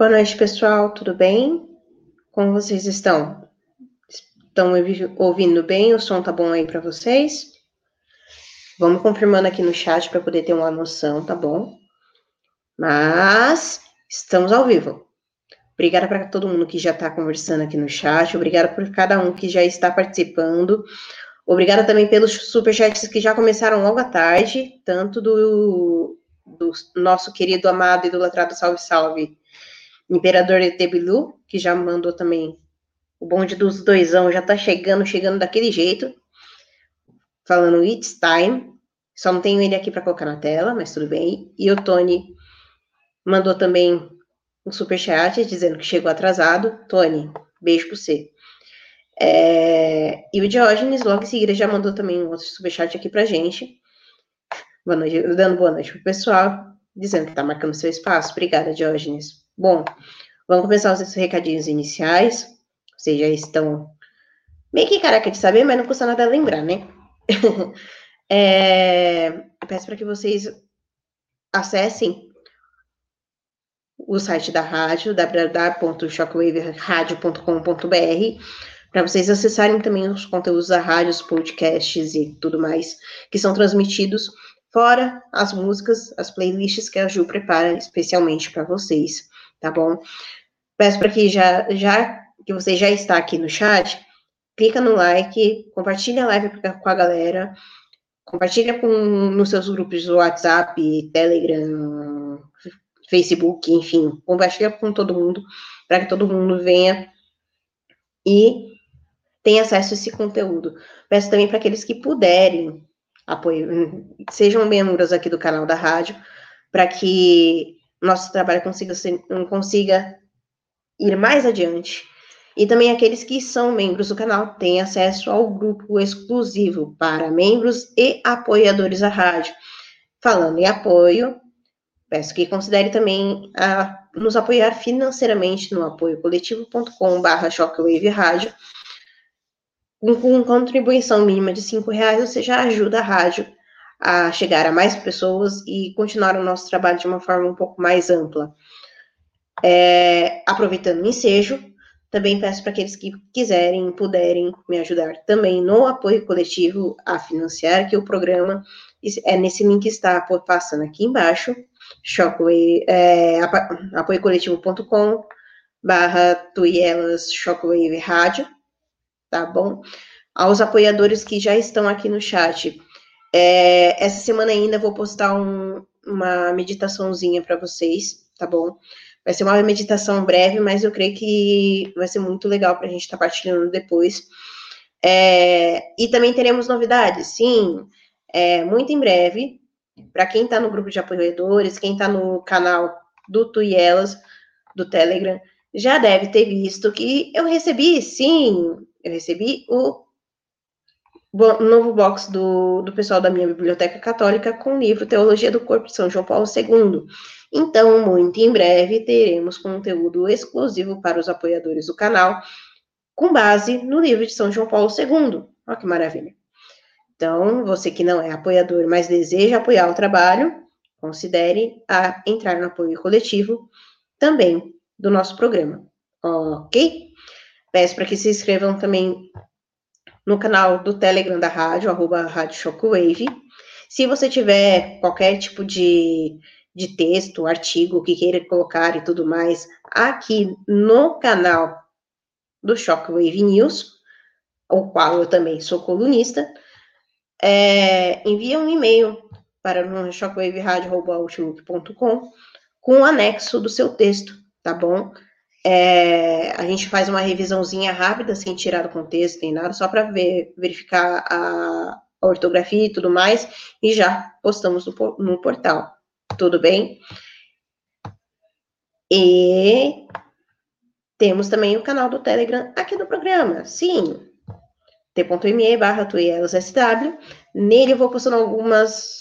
Boa noite, pessoal. Tudo bem? Como vocês estão? Estão ouvindo bem? O som tá bom aí para vocês? Vamos confirmando aqui no chat para poder ter uma noção, tá bom? Mas estamos ao vivo. Obrigada para todo mundo que já está conversando aqui no chat. Obrigada por cada um que já está participando. Obrigada também pelos superchats que já começaram logo à tarde, tanto do, do nosso querido amado idolatrado Salve Salve Imperador Etebilu, que já mandou também o bonde dos doisão, já tá chegando, chegando daquele jeito, falando It's Time. Só não tenho ele aqui para colocar na tela, mas tudo bem. E o Tony mandou também um superchat dizendo que chegou atrasado. Tony, beijo para você. É... E o Diógenes, logo em seguida, já mandou também um outro superchat aqui pra gente. Boa noite, dando boa noite pro pessoal, dizendo que tá marcando seu espaço. Obrigada, Diógenes. Bom, vamos começar os recadinhos iniciais. Vocês já estão meio que careca de saber, mas não custa nada lembrar, né? é... Peço para que vocês acessem o site da rádio, www.shockwaveradio.com.br, para vocês acessarem também os conteúdos da rádio, os podcasts e tudo mais que são transmitidos, fora as músicas, as playlists que a Ju prepara especialmente para vocês, tá bom? Peço para que já, já que você já está aqui no chat, clica no like, compartilha a live com a galera, compartilha com, nos seus grupos do WhatsApp, Telegram, Facebook, enfim, compartilha com todo mundo, para que todo mundo venha e tenha acesso a esse conteúdo. Peço também para aqueles que puderem apoio, sejam membros aqui do canal da rádio, para que nosso trabalho consiga, ser, consiga ir mais adiante. E também aqueles que são membros do canal têm acesso ao grupo exclusivo para membros e apoiadores da rádio. Falando em apoio, Peço que considere também a, nos apoiar financeiramente no apoiocoletivo.com.br Shockwave Rádio. Com, contribuição mínima de R$ reais, você já ajuda a rádio a chegar a mais pessoas e continuar o nosso trabalho de uma forma um pouco mais ampla. É, aproveitando o ensejo, também peço para aqueles que quiserem, puderem me ajudar também no apoio coletivo a financiar, que o programa é nesse link que está passando aqui embaixo, Shockwave, é, apoiocoletivo.com barra Tuielas Shockwave Rádio, tá bom? Aos apoiadores que já estão aqui no chat, é, essa semana ainda vou postar um, uma meditaçãozinha para vocês, tá bom? Vai ser uma meditação breve, mas eu creio que vai ser muito legal para a gente estar tá partilhando depois. É, e também teremos novidades, sim, é, muito em breve, para quem está no grupo de apoiadores, quem está no canal do Tuielas, do Telegram, já deve ter visto que eu recebi, sim, eu recebi o novo box do, do pessoal da minha biblioteca católica com o livro Teologia do Corpo de São João Paulo II. Então, muito em breve, teremos conteúdo exclusivo para os apoiadores do canal, com base no livro de São João Paulo II. Olha que maravilha. Então, você que não é apoiador, mas deseja apoiar o trabalho, considere a entrar no apoio coletivo também do nosso programa, ok? Peço para que se inscrevam também no canal do Telegram da rádio, arroba Rádio Shockwave. Se você tiver qualquer tipo de, de texto, artigo que queira colocar e tudo mais, aqui no canal do Shockwave News, o qual eu também sou colunista, é, envia um e-mail para o shockwaveradio.outlook.com com o anexo do seu texto, tá bom? É, a gente faz uma revisãozinha rápida, sem tirar do contexto, nem nada, só para ver, verificar a, a, ortografia e tudo mais, e já postamos no, no portal. Tudo bem? E temos também o canal do Telegram aqui do programa. Sim, t.me barra. Nele eu vou postando algumas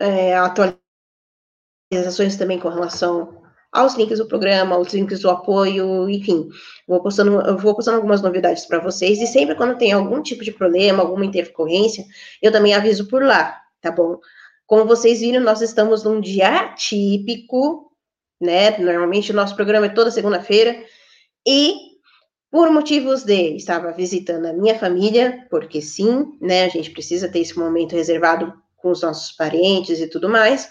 é, atualizações também com relação aos links do programa, aos links do apoio, enfim, vou postando, eu vou postando algumas novidades para vocês, e sempre quando tem algum tipo de problema, alguma intercorrência, eu também aviso por lá, tá bom? Como vocês viram, nós estamos num dia típico, né? Normalmente o nosso programa é toda segunda-feira. E por motivos de estava visitando a minha família, porque sim, né? A gente precisa ter esse momento reservado com os nossos parentes e tudo mais.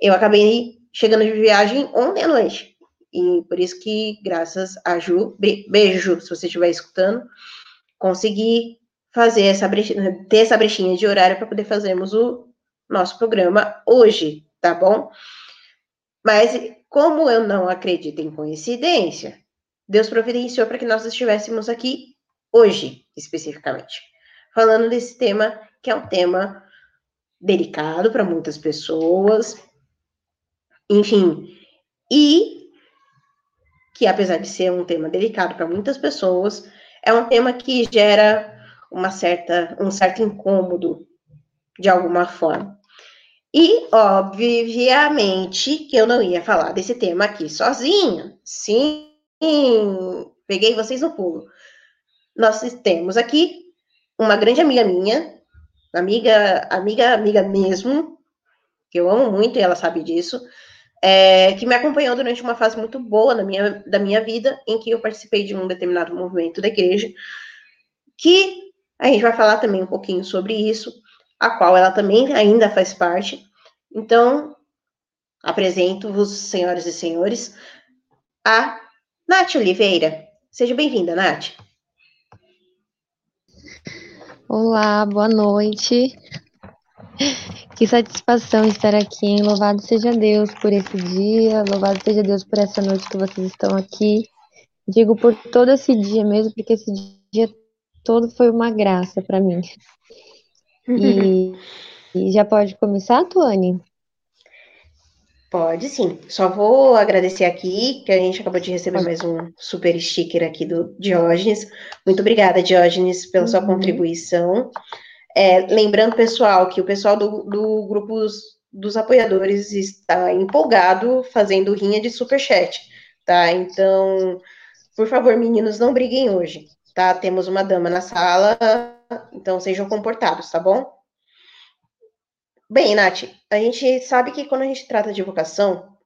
Eu acabei chegando de viagem ontem à noite. E por isso que, graças a Ju, beijo se você estiver escutando, consegui fazer essa brechinha, ter essa brechinha de horário para poder fazermos o nosso programa hoje, tá bom? Mas como eu não acredito em coincidência, Deus providenciou para que nós estivéssemos aqui hoje, especificamente, falando desse tema que é um tema delicado para muitas pessoas, enfim, e que apesar de ser um tema delicado para muitas pessoas, é um tema que gera uma certa, um certo incômodo de alguma forma. E, obviamente, que eu não ia falar desse tema aqui sozinha. Sim, peguei vocês no pulo. Nós temos aqui uma grande amiga minha, amiga, amiga, amiga mesmo, que eu amo muito e ela sabe disso, é, que me acompanhou durante uma fase muito boa da minha, da minha vida, em que eu participei de um determinado movimento da igreja, que a gente vai falar também um pouquinho sobre isso, a qual ela também ainda faz parte. Então, apresento-vos, senhoras e senhores, a Nath Oliveira. Seja bem-vinda, Nath. Olá, boa noite. Que satisfação estar aqui, hein? Louvado seja Deus por esse dia, louvado seja Deus por essa noite que vocês estão aqui. Digo por todo esse dia mesmo, porque esse dia todo foi uma graça para mim. E, e, já pode começar, Tuane? Pode sim. Só vou agradecer aqui, que a gente acabou de receber mais um super sticker aqui do Diógenes. Muito obrigada, Diógenes, pela uhum. sua contribuição. É, lembrando, pessoal, que o pessoal do, do grupo dos, dos apoiadores está empolgado fazendo rinha de superchat, tá? Então, por favor, meninos, não briguem hoje, tá? Temos uma dama na sala, então sejam comportados, tá bom? Bem, Nath, a gente sabe que quando a gente trata de vocação,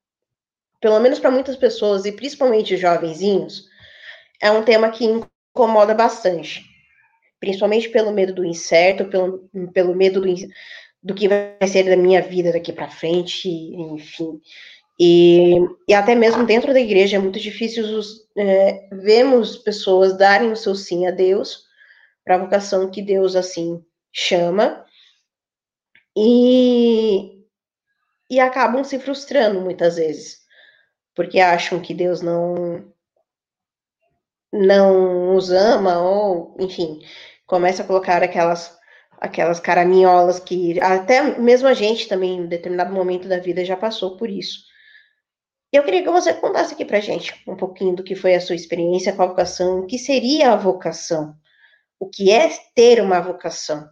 pelo menos para muitas pessoas, e principalmente jovenzinhos, é um tema que incomoda bastante principalmente pelo medo do incerto, pelo, pelo medo do, do que vai ser da minha vida daqui para frente, enfim. E, e, até mesmo dentro da igreja é muito difícil os, é, vemos pessoas darem o seu sim a Deus para a vocação que Deus assim chama e, e acabam se frustrando muitas vezes porque acham que Deus não não os ama ou enfim começa a colocar aquelas aquelas caraminholas que até mesmo a gente também, em determinado momento da vida, já passou por isso. Eu queria que você contasse aqui pra gente um pouquinho do que foi a sua experiência com a vocação, o que seria a vocação, o que é ter uma vocação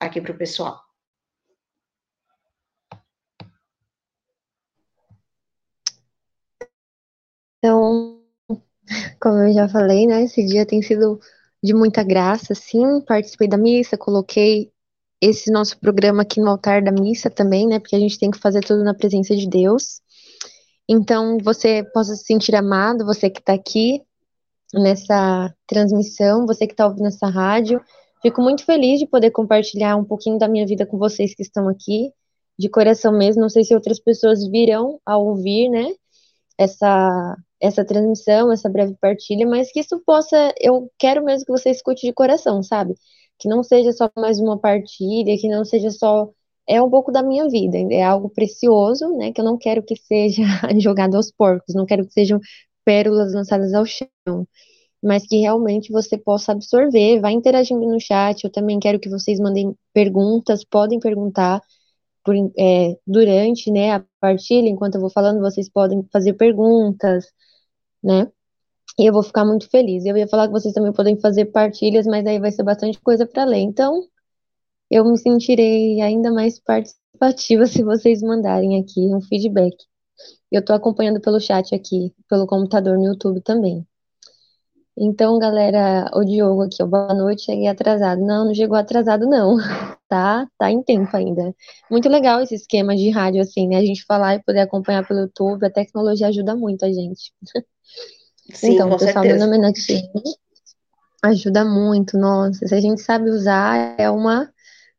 aqui para o pessoal. Então, como eu já falei, né, esse dia tem sido de muita graça, sim. Participei da missa, coloquei esse nosso programa aqui no altar da missa também, né? Porque a gente tem que fazer tudo na presença de Deus. Então, você possa se sentir amado, você que está aqui nessa transmissão, você que está ouvindo essa rádio. Fico muito feliz de poder compartilhar um pouquinho da minha vida com vocês que estão aqui, de coração mesmo. Não sei se outras pessoas virão a ouvir, né? Essa, essa transmissão, essa breve partilha, mas que isso possa, eu quero mesmo que você escute de coração, sabe? Que não seja só mais uma partilha, que não seja só é um pouco da minha vida, é algo precioso, né? Que eu não quero que seja jogado aos porcos, não quero que sejam pérolas lançadas ao chão, mas que realmente você possa absorver, vai interagindo no chat. Eu também quero que vocês mandem perguntas, podem perguntar por, é, durante, né, a partilha, enquanto eu vou falando, vocês podem fazer perguntas, né? E eu vou ficar muito feliz. Eu ia falar que vocês também podem fazer partilhas, mas aí vai ser bastante coisa para ler. Então, eu me sentirei ainda mais participativa se vocês mandarem aqui um feedback. Eu estou acompanhando pelo chat aqui, pelo computador no YouTube também. Então, galera, o Diogo aqui, boa noite, cheguei atrasado. Não, não chegou atrasado, não. tá, tá em tempo ainda. Muito legal esse esquema de rádio, assim, né? A gente falar e poder acompanhar pelo YouTube, a tecnologia ajuda muito a gente. Sim, então, com pessoal, certeza. meu nome é Natine. Ajuda muito, nossa. Se a gente sabe usar, é uma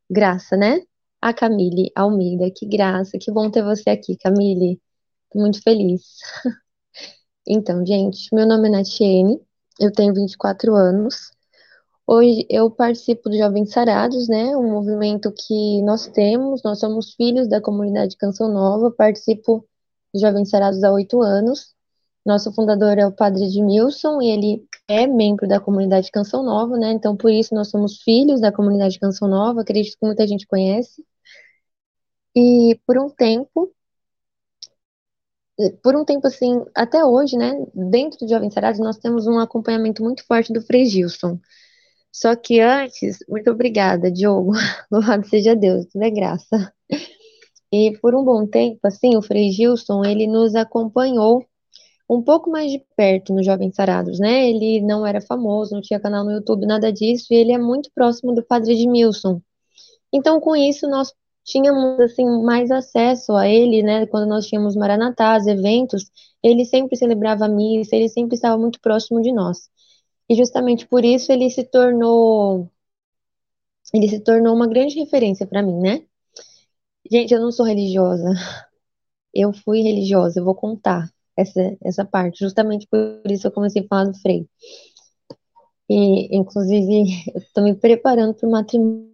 graça, né? A Camille Almeida, que graça, que bom ter você aqui, Camille. Tô muito feliz. Então, gente, meu nome é Natiene, eu tenho 24 anos. Hoje eu participo do Jovens Sarados, né? Um movimento que nós temos, nós somos filhos da comunidade Canção Nova, participo do Jovens Sarados há oito anos. Nosso fundador é o Padre Edmilson e ele é membro da comunidade Canção Nova, né? Então, por isso, nós somos filhos da comunidade Canção Nova, acredito que muita gente conhece. E por um tempo, por um tempo assim, até hoje, né? Dentro do Jovens Sarados, nós temos um acompanhamento muito forte do Frei Gilson. Só que antes, muito obrigada, Diogo. Louvado seja Deus, tudo é graça. E por um bom tempo, assim, o Frei Gilson, ele nos acompanhou um pouco mais de perto nos Jovens Sarados, né? Ele não era famoso, não tinha canal no YouTube, nada disso, e ele é muito próximo do Padre Edmilson. Então, com isso, nós tínhamos, assim, mais acesso a ele, né? Quando nós tínhamos Maranatás, eventos, ele sempre celebrava missa, ele sempre estava muito próximo de nós. E justamente por isso ele se tornou ele se tornou uma grande referência para mim, né? Gente, eu não sou religiosa. Eu fui religiosa, eu vou contar essa, essa parte. Justamente por isso eu comecei a falar do Frei. E, inclusive, eu estou me preparando para o matrimônio.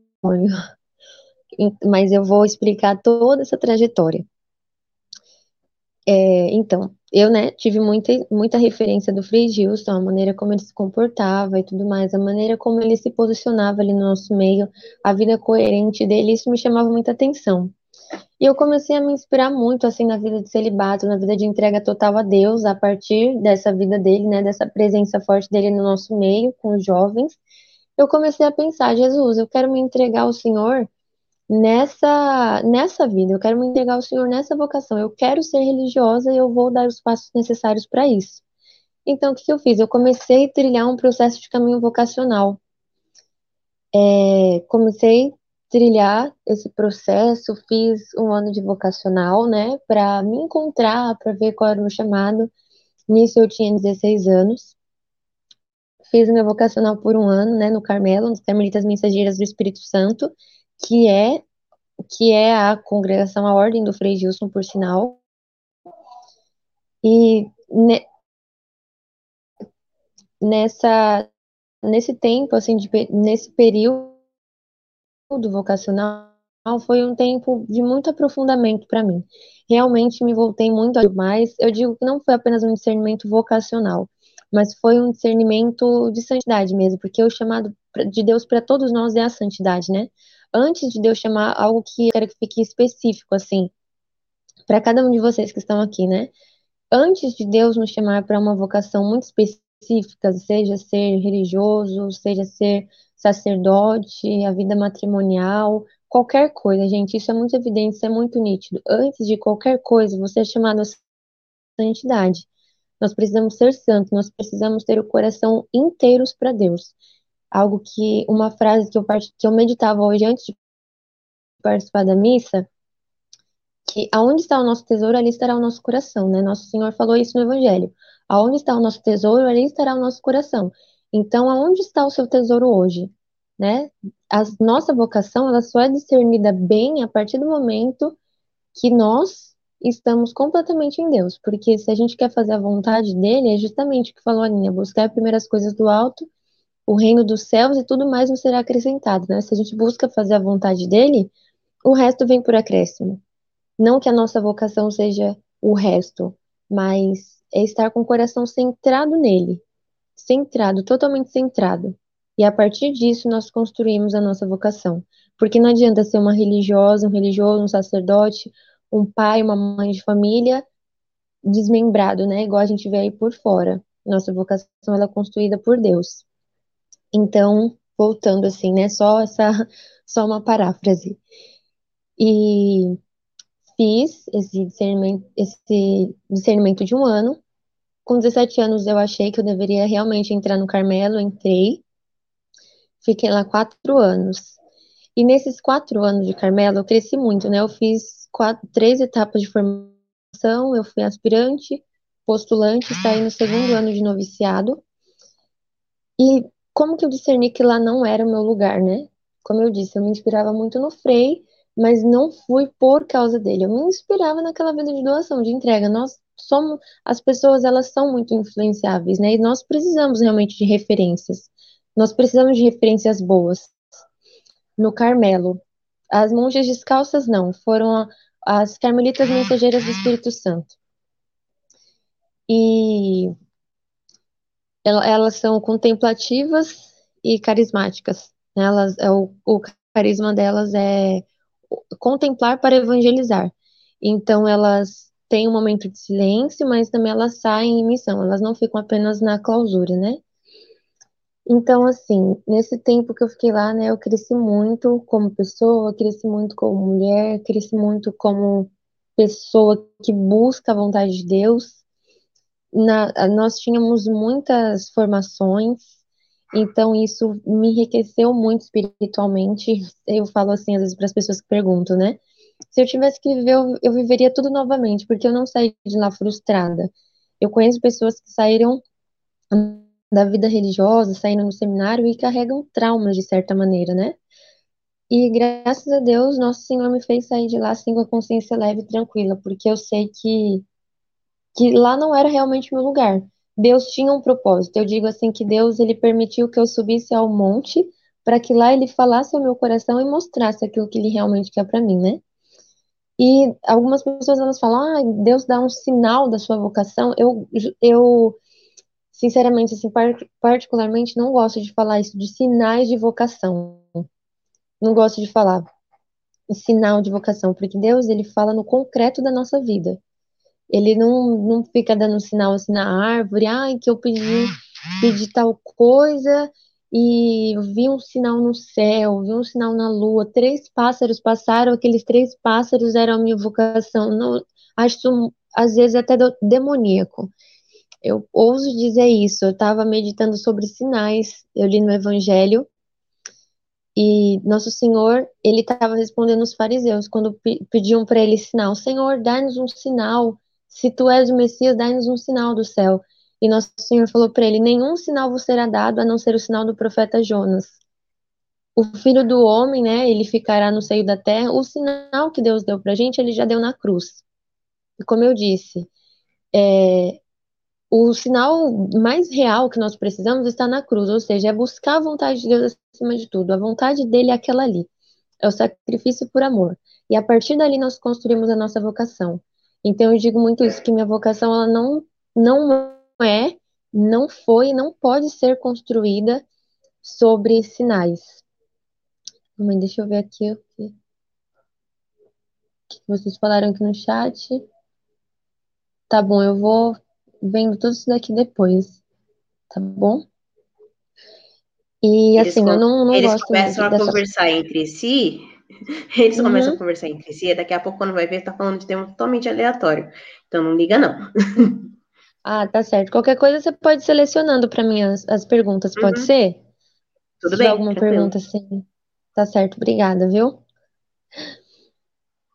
Mas eu vou explicar toda essa trajetória. É, então, eu, né, tive muita, muita referência do Frei Gilson, a maneira como ele se comportava e tudo mais, a maneira como ele se posicionava ali no nosso meio, a vida coerente dele, isso me chamava muita atenção. E eu comecei a me inspirar muito, assim, na vida de celibato, na vida de entrega total a Deus, a partir dessa vida dele, né, dessa presença forte dele no nosso meio, com os jovens. Eu comecei a pensar, Jesus, eu quero me entregar ao Senhor nessa nessa vida, eu quero me entregar ao Senhor nessa vocação, eu quero ser religiosa e eu vou dar os passos necessários para isso. Então, o que, que eu fiz? Eu comecei a trilhar um processo de caminho vocacional. É, comecei trilhar esse processo, fiz um ano de vocacional, né, para me encontrar, para ver qual era o meu chamado. Nisso eu tinha 16 anos. Fiz meu vocacional por um ano, né, no Carmelo, nos Carmelitas Mensageiras do Espírito Santo, que é que é a congregação, a ordem do Frei Gilson, por sinal. E ne, nessa nesse tempo, assim, de, nesse período vocacional, foi um tempo de muito aprofundamento para mim. Realmente me voltei muito mais. Eu digo que não foi apenas um discernimento vocacional, mas foi um discernimento de santidade mesmo, porque o chamado de Deus para todos nós é a santidade, né? antes de Deus chamar algo que eu quero que fique específico, assim, para cada um de vocês que estão aqui, né? Antes de Deus nos chamar para uma vocação muito específica, seja ser religioso, seja ser sacerdote, a vida matrimonial, qualquer coisa, gente, isso é muito evidente, isso é muito nítido. Antes de qualquer coisa, você é chamado a santidade. Nós precisamos ser santos, nós precisamos ter o coração inteiros para Deus algo que, uma frase que eu, que eu meditava hoje antes de participar da missa, que aonde está o nosso tesouro, ali estará o nosso coração, né? Nosso Senhor falou isso no Evangelho. Aonde está o nosso tesouro, ali estará o nosso coração. Então, aonde está o seu tesouro hoje? Né? A nossa vocação, ela só é discernida bem a partir do momento que nós estamos completamente em Deus. Porque se a gente quer fazer a vontade dele, é justamente o que falou a Aninha, buscar as primeiras coisas do alto o reino dos céus e tudo mais nos será acrescentado, né? Se a gente busca fazer a vontade dele, o resto vem por acréscimo. Não que a nossa vocação seja o resto, mas é estar com o coração centrado nele, centrado, totalmente centrado. E a partir disso nós construímos a nossa vocação. Porque não adianta ser uma religiosa, um religioso, um sacerdote, um pai, uma mãe de família desmembrado, né? Igual a gente vê aí por fora. Nossa vocação ela é construída por Deus. Então, voltando assim, né? Só essa, só uma paráfrase. E fiz esse discernimento, esse discernimento de um ano. Com 17 anos eu achei que eu deveria realmente entrar no Carmelo, entrei. Fiquei lá quatro anos. E nesses quatro anos de Carmelo, eu cresci muito, né? Eu fiz quatro, três etapas de formação, eu fui aspirante, postulante, saí no segundo ano de noviciado. E como que eu discerni que lá não era o meu lugar, né? Como eu disse, eu me inspirava muito no Frei, mas não fui por causa dele. Eu me inspirava naquela vida de doação, de entrega. Nós somos, as pessoas, elas são muito influenciáveis, né? E nós precisamos realmente de referências. Nós precisamos de referências boas. No Carmelo, as monjas descalças não, foram as carmelitas mensageiras do Espírito Santo. E elas são contemplativas e carismáticas. Né? Elas, é o, o carisma delas é contemplar para evangelizar. Então, elas têm um momento de silêncio, mas também elas saem em missão, elas não ficam apenas na clausura, né? Então, assim, nesse tempo que eu fiquei lá, né, eu cresci muito como pessoa, cresci muito como mulher, cresci muito como pessoa que busca a vontade de Deus. Na, nós tínhamos muitas formações, então isso me enriqueceu muito espiritualmente. Eu falo assim, às vezes, para as pessoas que perguntam, né? Se eu tivesse que viver, eu, eu viveria tudo novamente, porque eu não saí de lá frustrada. Eu conheço pessoas que saíram da vida religiosa, saindo no seminário e carregam traumas de certa maneira, né? E graças a Deus, Nosso Senhor me fez sair de lá assim com a consciência leve e tranquila, porque eu sei que que lá não era realmente meu lugar. Deus tinha um propósito. Eu digo assim que Deus ele permitiu que eu subisse ao monte para que lá ele falasse ao meu coração e mostrasse aquilo que ele realmente quer para mim, né? E algumas pessoas elas falam: "Ah, Deus dá um sinal da sua vocação". Eu eu sinceramente assim, particularmente não gosto de falar isso de sinais de vocação. Não gosto de falar sinal de vocação, porque Deus ele fala no concreto da nossa vida. Ele não, não fica dando sinal assim na árvore, ai, que eu pedi, pedi tal coisa e vi um sinal no céu, vi um sinal na lua, três pássaros passaram, aqueles três pássaros eram a minha vocação. Não, acho às vezes até demoníaco. Eu ouso dizer isso. Eu estava meditando sobre sinais, eu li no Evangelho, e Nosso Senhor, ele estava respondendo os fariseus quando pediam para ele sinal: Senhor, dá-nos um sinal. Se tu és o Messias, dá-nos um sinal do céu. E Nosso Senhor falou para ele: Nenhum sinal vos será dado a não ser o sinal do profeta Jonas. O filho do homem, né, ele ficará no seio da terra. O sinal que Deus deu para a gente, ele já deu na cruz. E como eu disse, é, o sinal mais real que nós precisamos está na cruz, ou seja, é buscar a vontade de Deus acima de tudo. A vontade dele é aquela ali. É o sacrifício por amor. E a partir dali nós construímos a nossa vocação. Então eu digo muito isso, que minha vocação ela não, não é, não foi, não pode ser construída sobre sinais. Mãe, deixa eu ver aqui o que vocês falaram aqui no chat. Tá bom, eu vou vendo tudo isso daqui depois, tá bom? E eles assim, eu não, não eles gosto começam a dessa... conversar entre si, eles uhum. começam a conversar entre si, e daqui a pouco, quando vai ver, tá falando de tema totalmente aleatório. Então não liga, não. ah, tá certo. Qualquer coisa você pode ir selecionando para mim as, as perguntas, pode uhum. ser? Tudo Se bem. alguma tranquilo. pergunta assim. Tá certo, obrigada, viu?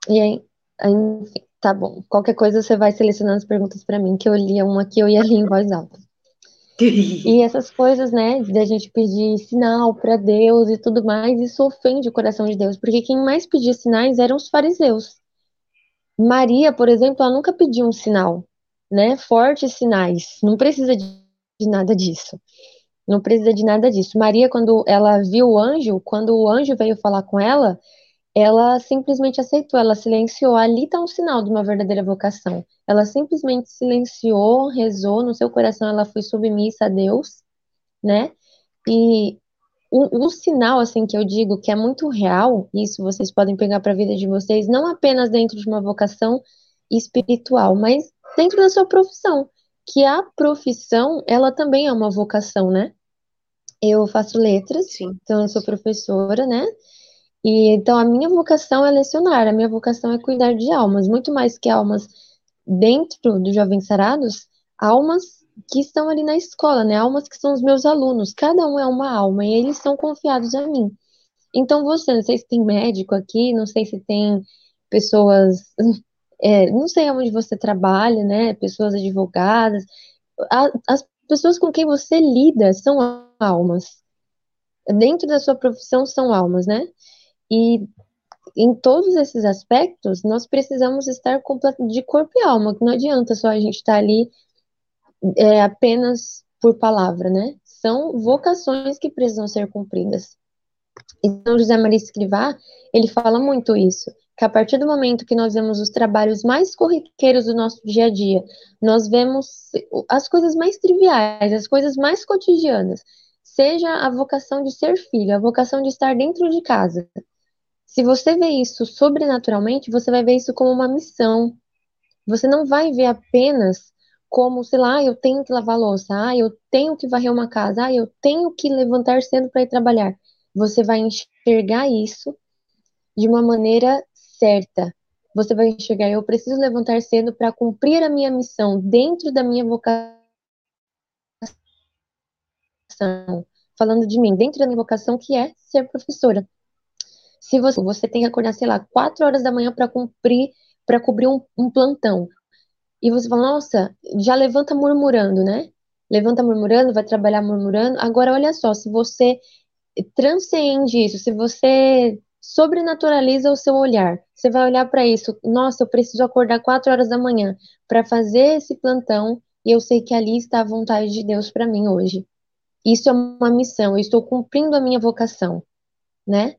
E aí, enfim. Tá bom. Qualquer coisa você vai selecionando as perguntas para mim, que eu lia uma que eu ia ler em voz alta. E essas coisas, né, de a gente pedir sinal para Deus e tudo mais, isso ofende o coração de Deus, porque quem mais pedia sinais eram os fariseus. Maria, por exemplo, ela nunca pediu um sinal, né? Fortes sinais. Não precisa de, nada disso. Não precisa de nada disso. Maria, quando ela viu o anjo, quando o anjo veio falar com ela, ela simplesmente aceitou, ela silenciou. Ali está um sinal de uma verdadeira vocação. Ela simplesmente silenciou, rezou, no seu coração ela foi submissa a Deus, né? E o, o sinal, assim, que eu digo que é muito real, isso vocês podem pegar para a vida de vocês, não apenas dentro de uma vocação espiritual, mas dentro da sua profissão. Que a profissão, ela também é uma vocação, né? Eu faço letras, Sim. então eu sou professora, né? E então a minha vocação é lecionar, a minha vocação é cuidar de almas, muito mais que almas dentro dos jovens sarados, almas que estão ali na escola, né? Almas que são os meus alunos. Cada um é uma alma e eles são confiados a mim. Então você, não sei se tem médico aqui, não sei se tem pessoas, é, não sei onde você trabalha, né? Pessoas advogadas, a, as pessoas com quem você lida são almas. Dentro da sua profissão são almas, né? E em todos esses aspectos, nós precisamos estar completo de corpo e alma, que não adianta só a gente estar ali é, apenas por palavra, né? São vocações que precisam ser cumpridas. Então, José Maria Escrivá, ele fala muito isso, que a partir do momento que nós vemos os trabalhos mais corriqueiros do nosso dia a dia, nós vemos as coisas mais triviais, as coisas mais cotidianas, seja a vocação de ser filho, a vocação de estar dentro de casa, se você vê isso sobrenaturalmente, você vai ver isso como uma missão. Você não vai ver apenas como, sei lá, ah, eu tenho que lavar louça, ah, eu tenho que varrer uma casa, ah, eu tenho que levantar cedo para ir trabalhar. Você vai enxergar isso de uma maneira certa. Você vai enxergar, eu preciso levantar cedo para cumprir a minha missão dentro da minha vocação. Falando de mim, dentro da minha vocação, que é ser professora. Se você, você tem que acordar, sei lá, 4 horas da manhã para cumprir, para cobrir um, um plantão, e você fala, nossa, já levanta murmurando, né? Levanta murmurando, vai trabalhar murmurando. Agora, olha só, se você transcende isso, se você sobrenaturaliza o seu olhar, você vai olhar para isso, nossa, eu preciso acordar 4 horas da manhã para fazer esse plantão e eu sei que ali está a vontade de Deus para mim hoje. Isso é uma missão, eu estou cumprindo a minha vocação, né?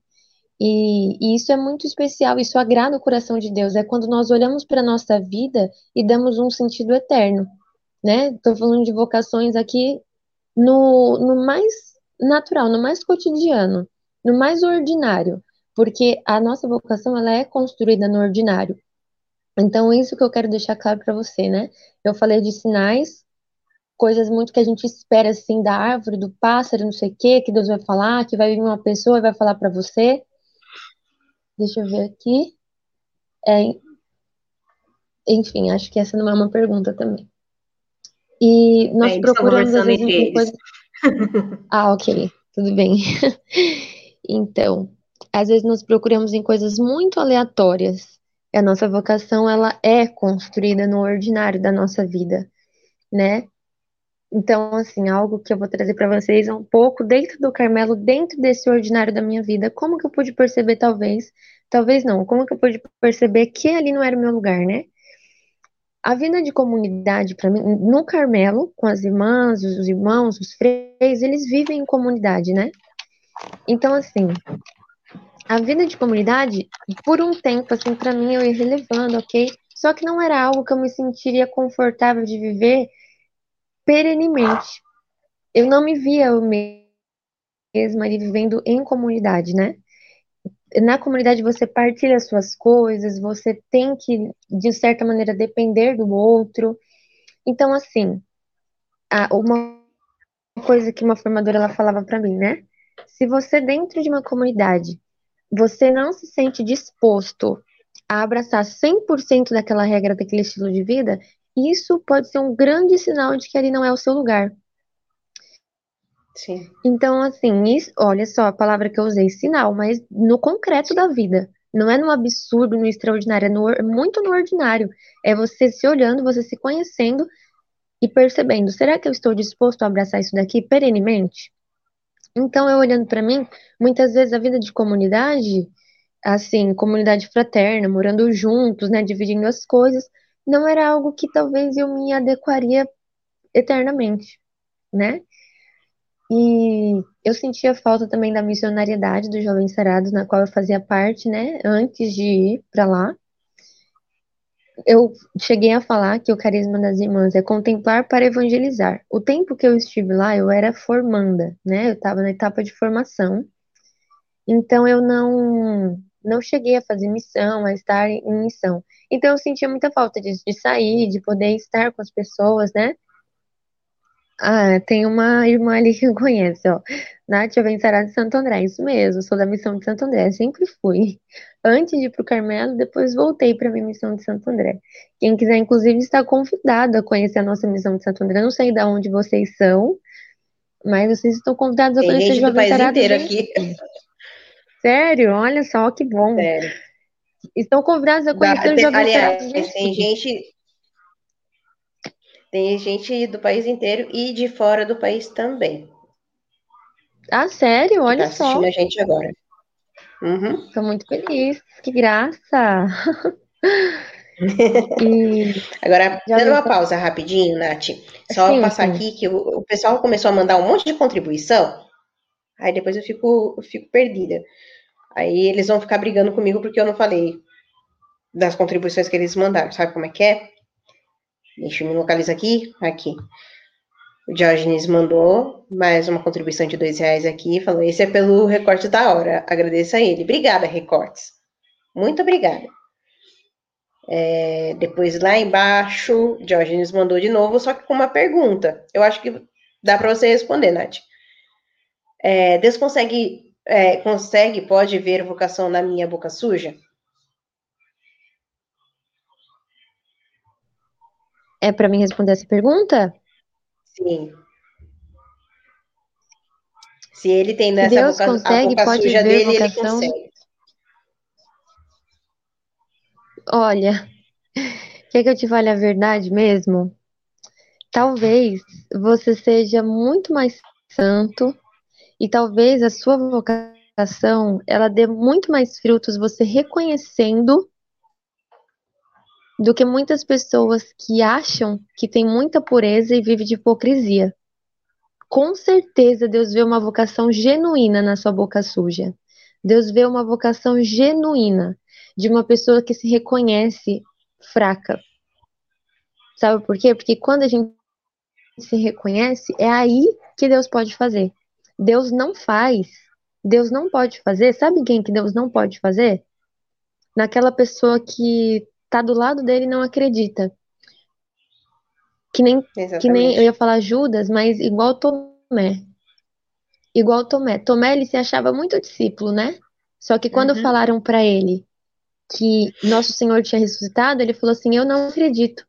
E, e, isso é muito especial, isso agrada o coração de Deus. É quando nós olhamos para a nossa vida e damos um sentido eterno, né? Estou falando de vocações aqui no, no mais natural, no mais cotidiano, no mais ordinário, porque a nossa vocação ela é construída no ordinário. Então, isso que eu quero deixar claro para você, né? Eu falei de sinais, coisas muito que a gente espera assim da árvore, do pássaro, não sei o quê, que Deus vai falar, que vai vir uma pessoa e vai falar para você. Deixa eu ver aqui. É, enfim, acho que essa não é uma pergunta também. E nós é, procuramos às vezes coisa... Ah, ok, tudo bem. então, às vezes nós procuramos em coisas muito aleatórias. E a nossa vocação ela é construída no ordinário da nossa vida, né? Então, assim, algo que eu vou trazer para vocês é um pouco dentro do Carmelo, dentro desse ordinário da minha vida, como que eu pude perceber, talvez, talvez não, como que eu pude perceber que ali não era o meu lugar, né? A vida de comunidade, para mim, no Carmelo, com as irmãs, os irmãos, os freios, eles vivem em comunidade, né? Então, assim, a vida de comunidade, por um tempo, assim, para mim, eu ia relevando, ok? Só que não era algo que eu me sentiria confortável de viver perenemente. Eu não me via eu mesma ali vivendo em comunidade, né? Na comunidade você partilha suas coisas, você tem que, de certa maneira, depender do outro. Então, assim, uma coisa que uma formadora ela falava para mim, né? Se você dentro de uma comunidade, você não se sente disposto a abraçar 100% daquela regra, daquele estilo de vida, isso pode ser um grande sinal de que ali não é o seu lugar. Sim. Então, assim, isso, olha só a palavra que eu usei, sinal, mas no concreto da vida. Não é no absurdo, no extraordinário, é no, muito no ordinário. É você se olhando, você se conhecendo e percebendo: será que eu estou disposto a abraçar isso daqui perenemente? Então, eu olhando para mim, muitas vezes a vida de comunidade, assim, comunidade fraterna, morando juntos, né, dividindo as coisas, não era algo que talvez eu me adequaria eternamente, né? E eu sentia falta também da missionariedade dos Jovens Sarados, na qual eu fazia parte, né, antes de ir para lá. Eu cheguei a falar que o carisma das irmãs é contemplar para evangelizar. O tempo que eu estive lá, eu era formanda, né? Eu estava na etapa de formação. Então eu não não cheguei a fazer missão, a estar em missão. Então eu sentia muita falta disso, de sair, de poder estar com as pessoas, né? Ah, tem uma irmã ali que eu conheço, ó. Nath Avençará de Santo André, isso mesmo, sou da missão de Santo André, sempre fui. Antes de ir para o Carmelo, depois voltei para a minha missão de Santo André. Quem quiser, inclusive, está convidado a conhecer a nossa missão de Santo André. Não sei de onde vocês são, mas vocês estão convidados a conhecer Jovem Sarado. inteiro aqui. Sério? Olha só que bom. Sério. Estão convidados a conhecer Da- o Jovem aliás, tem gente. Tem gente do país inteiro e de fora do país também. Ah, sério? Olha tá só. assistindo a gente agora. Uhum. Estou muito feliz. Que graça. E Agora, Já dando uma só- pausa rapidinho, Nath, só Sim, passar sim. aqui que o, o pessoal começou a mandar um monte de contribuição, aí depois eu fico, eu fico perdida. Aí eles vão ficar brigando comigo porque eu não falei das contribuições que eles mandaram. Sabe como é que é? Deixa eu me localizar aqui. Aqui. O Diógenes mandou mais uma contribuição de dois reais aqui. Falou: esse é pelo recorte da hora. Agradeço a ele. Obrigada, Recortes. Muito obrigada. É, depois lá embaixo, Diógenes mandou de novo, só que com uma pergunta. Eu acho que dá para você responder, Nath. É, Deus consegue, é, consegue, pode ver vocação na minha boca suja? É para mim responder essa pergunta? Sim. Se ele tem Se nessa Deus boca, consegue, boca pode suja ver dele, ele vocação. consegue. Olha, quer que eu te fale a verdade mesmo? Talvez você seja muito mais santo e talvez a sua vocação ela dê muito mais frutos você reconhecendo do que muitas pessoas que acham que tem muita pureza e vive de hipocrisia. Com certeza Deus vê uma vocação genuína na sua boca suja. Deus vê uma vocação genuína de uma pessoa que se reconhece fraca. Sabe por quê? Porque quando a gente se reconhece, é aí que Deus pode fazer. Deus não faz. Deus não pode fazer. Sabe quem que Deus não pode fazer? Naquela pessoa que tá do lado dele e não acredita. Que nem, que nem eu ia falar Judas, mas igual Tomé. Igual Tomé. Tomé ele se achava muito discípulo, né? Só que quando Uhum. falaram para ele que nosso Senhor tinha ressuscitado, ele falou assim: Eu não acredito.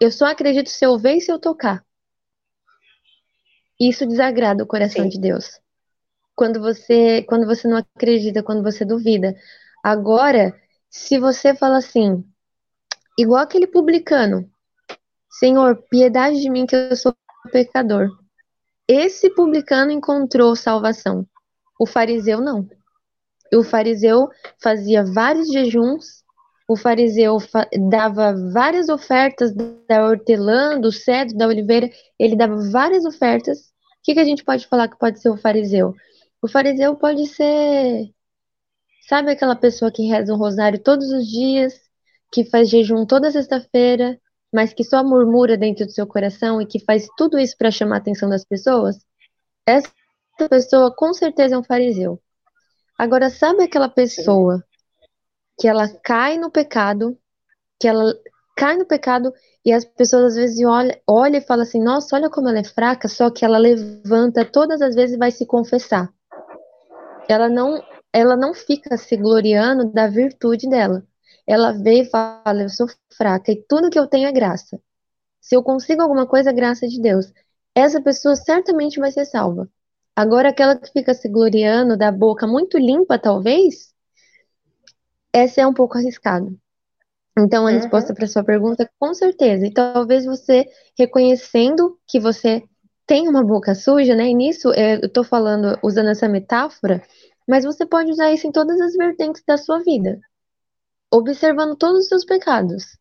Eu só acredito se eu ver e se eu tocar. Isso desagrada o coração Sim. de Deus. Quando você, quando você não acredita, quando você duvida. Agora, se você fala assim, igual aquele publicano, Senhor, piedade de mim que eu sou pecador. Esse publicano encontrou salvação. O fariseu não. O fariseu fazia vários jejuns, o fariseu fa- dava várias ofertas da hortelã, do cedro, da oliveira, ele dava várias ofertas. O que que a gente pode falar que pode ser o fariseu? O fariseu pode ser, sabe aquela pessoa que reza um rosário todos os dias, que faz jejum toda sexta-feira, mas que só murmura dentro do seu coração e que faz tudo isso para chamar a atenção das pessoas? Essa pessoa com certeza é um fariseu. Agora, sabe aquela pessoa que ela cai no pecado, que ela cai no pecado e as pessoas às vezes olham olha e falam assim: Nossa, olha como ela é fraca, só que ela levanta todas as vezes e vai se confessar. Ela não, ela não fica se gloriando da virtude dela. Ela vê e fala: Eu sou fraca e tudo que eu tenho é graça. Se eu consigo alguma coisa, é graça de Deus. Essa pessoa certamente vai ser salva. Agora, aquela que fica se gloriando da boca muito limpa, talvez, essa é um pouco arriscado. Então, a Uhum. resposta para sua pergunta, com certeza. E talvez você reconhecendo que você tem uma boca suja, né? E nisso é, eu tô falando, usando essa metáfora, mas você pode usar isso em todas as vertentes da sua vida, observando todos os seus pecados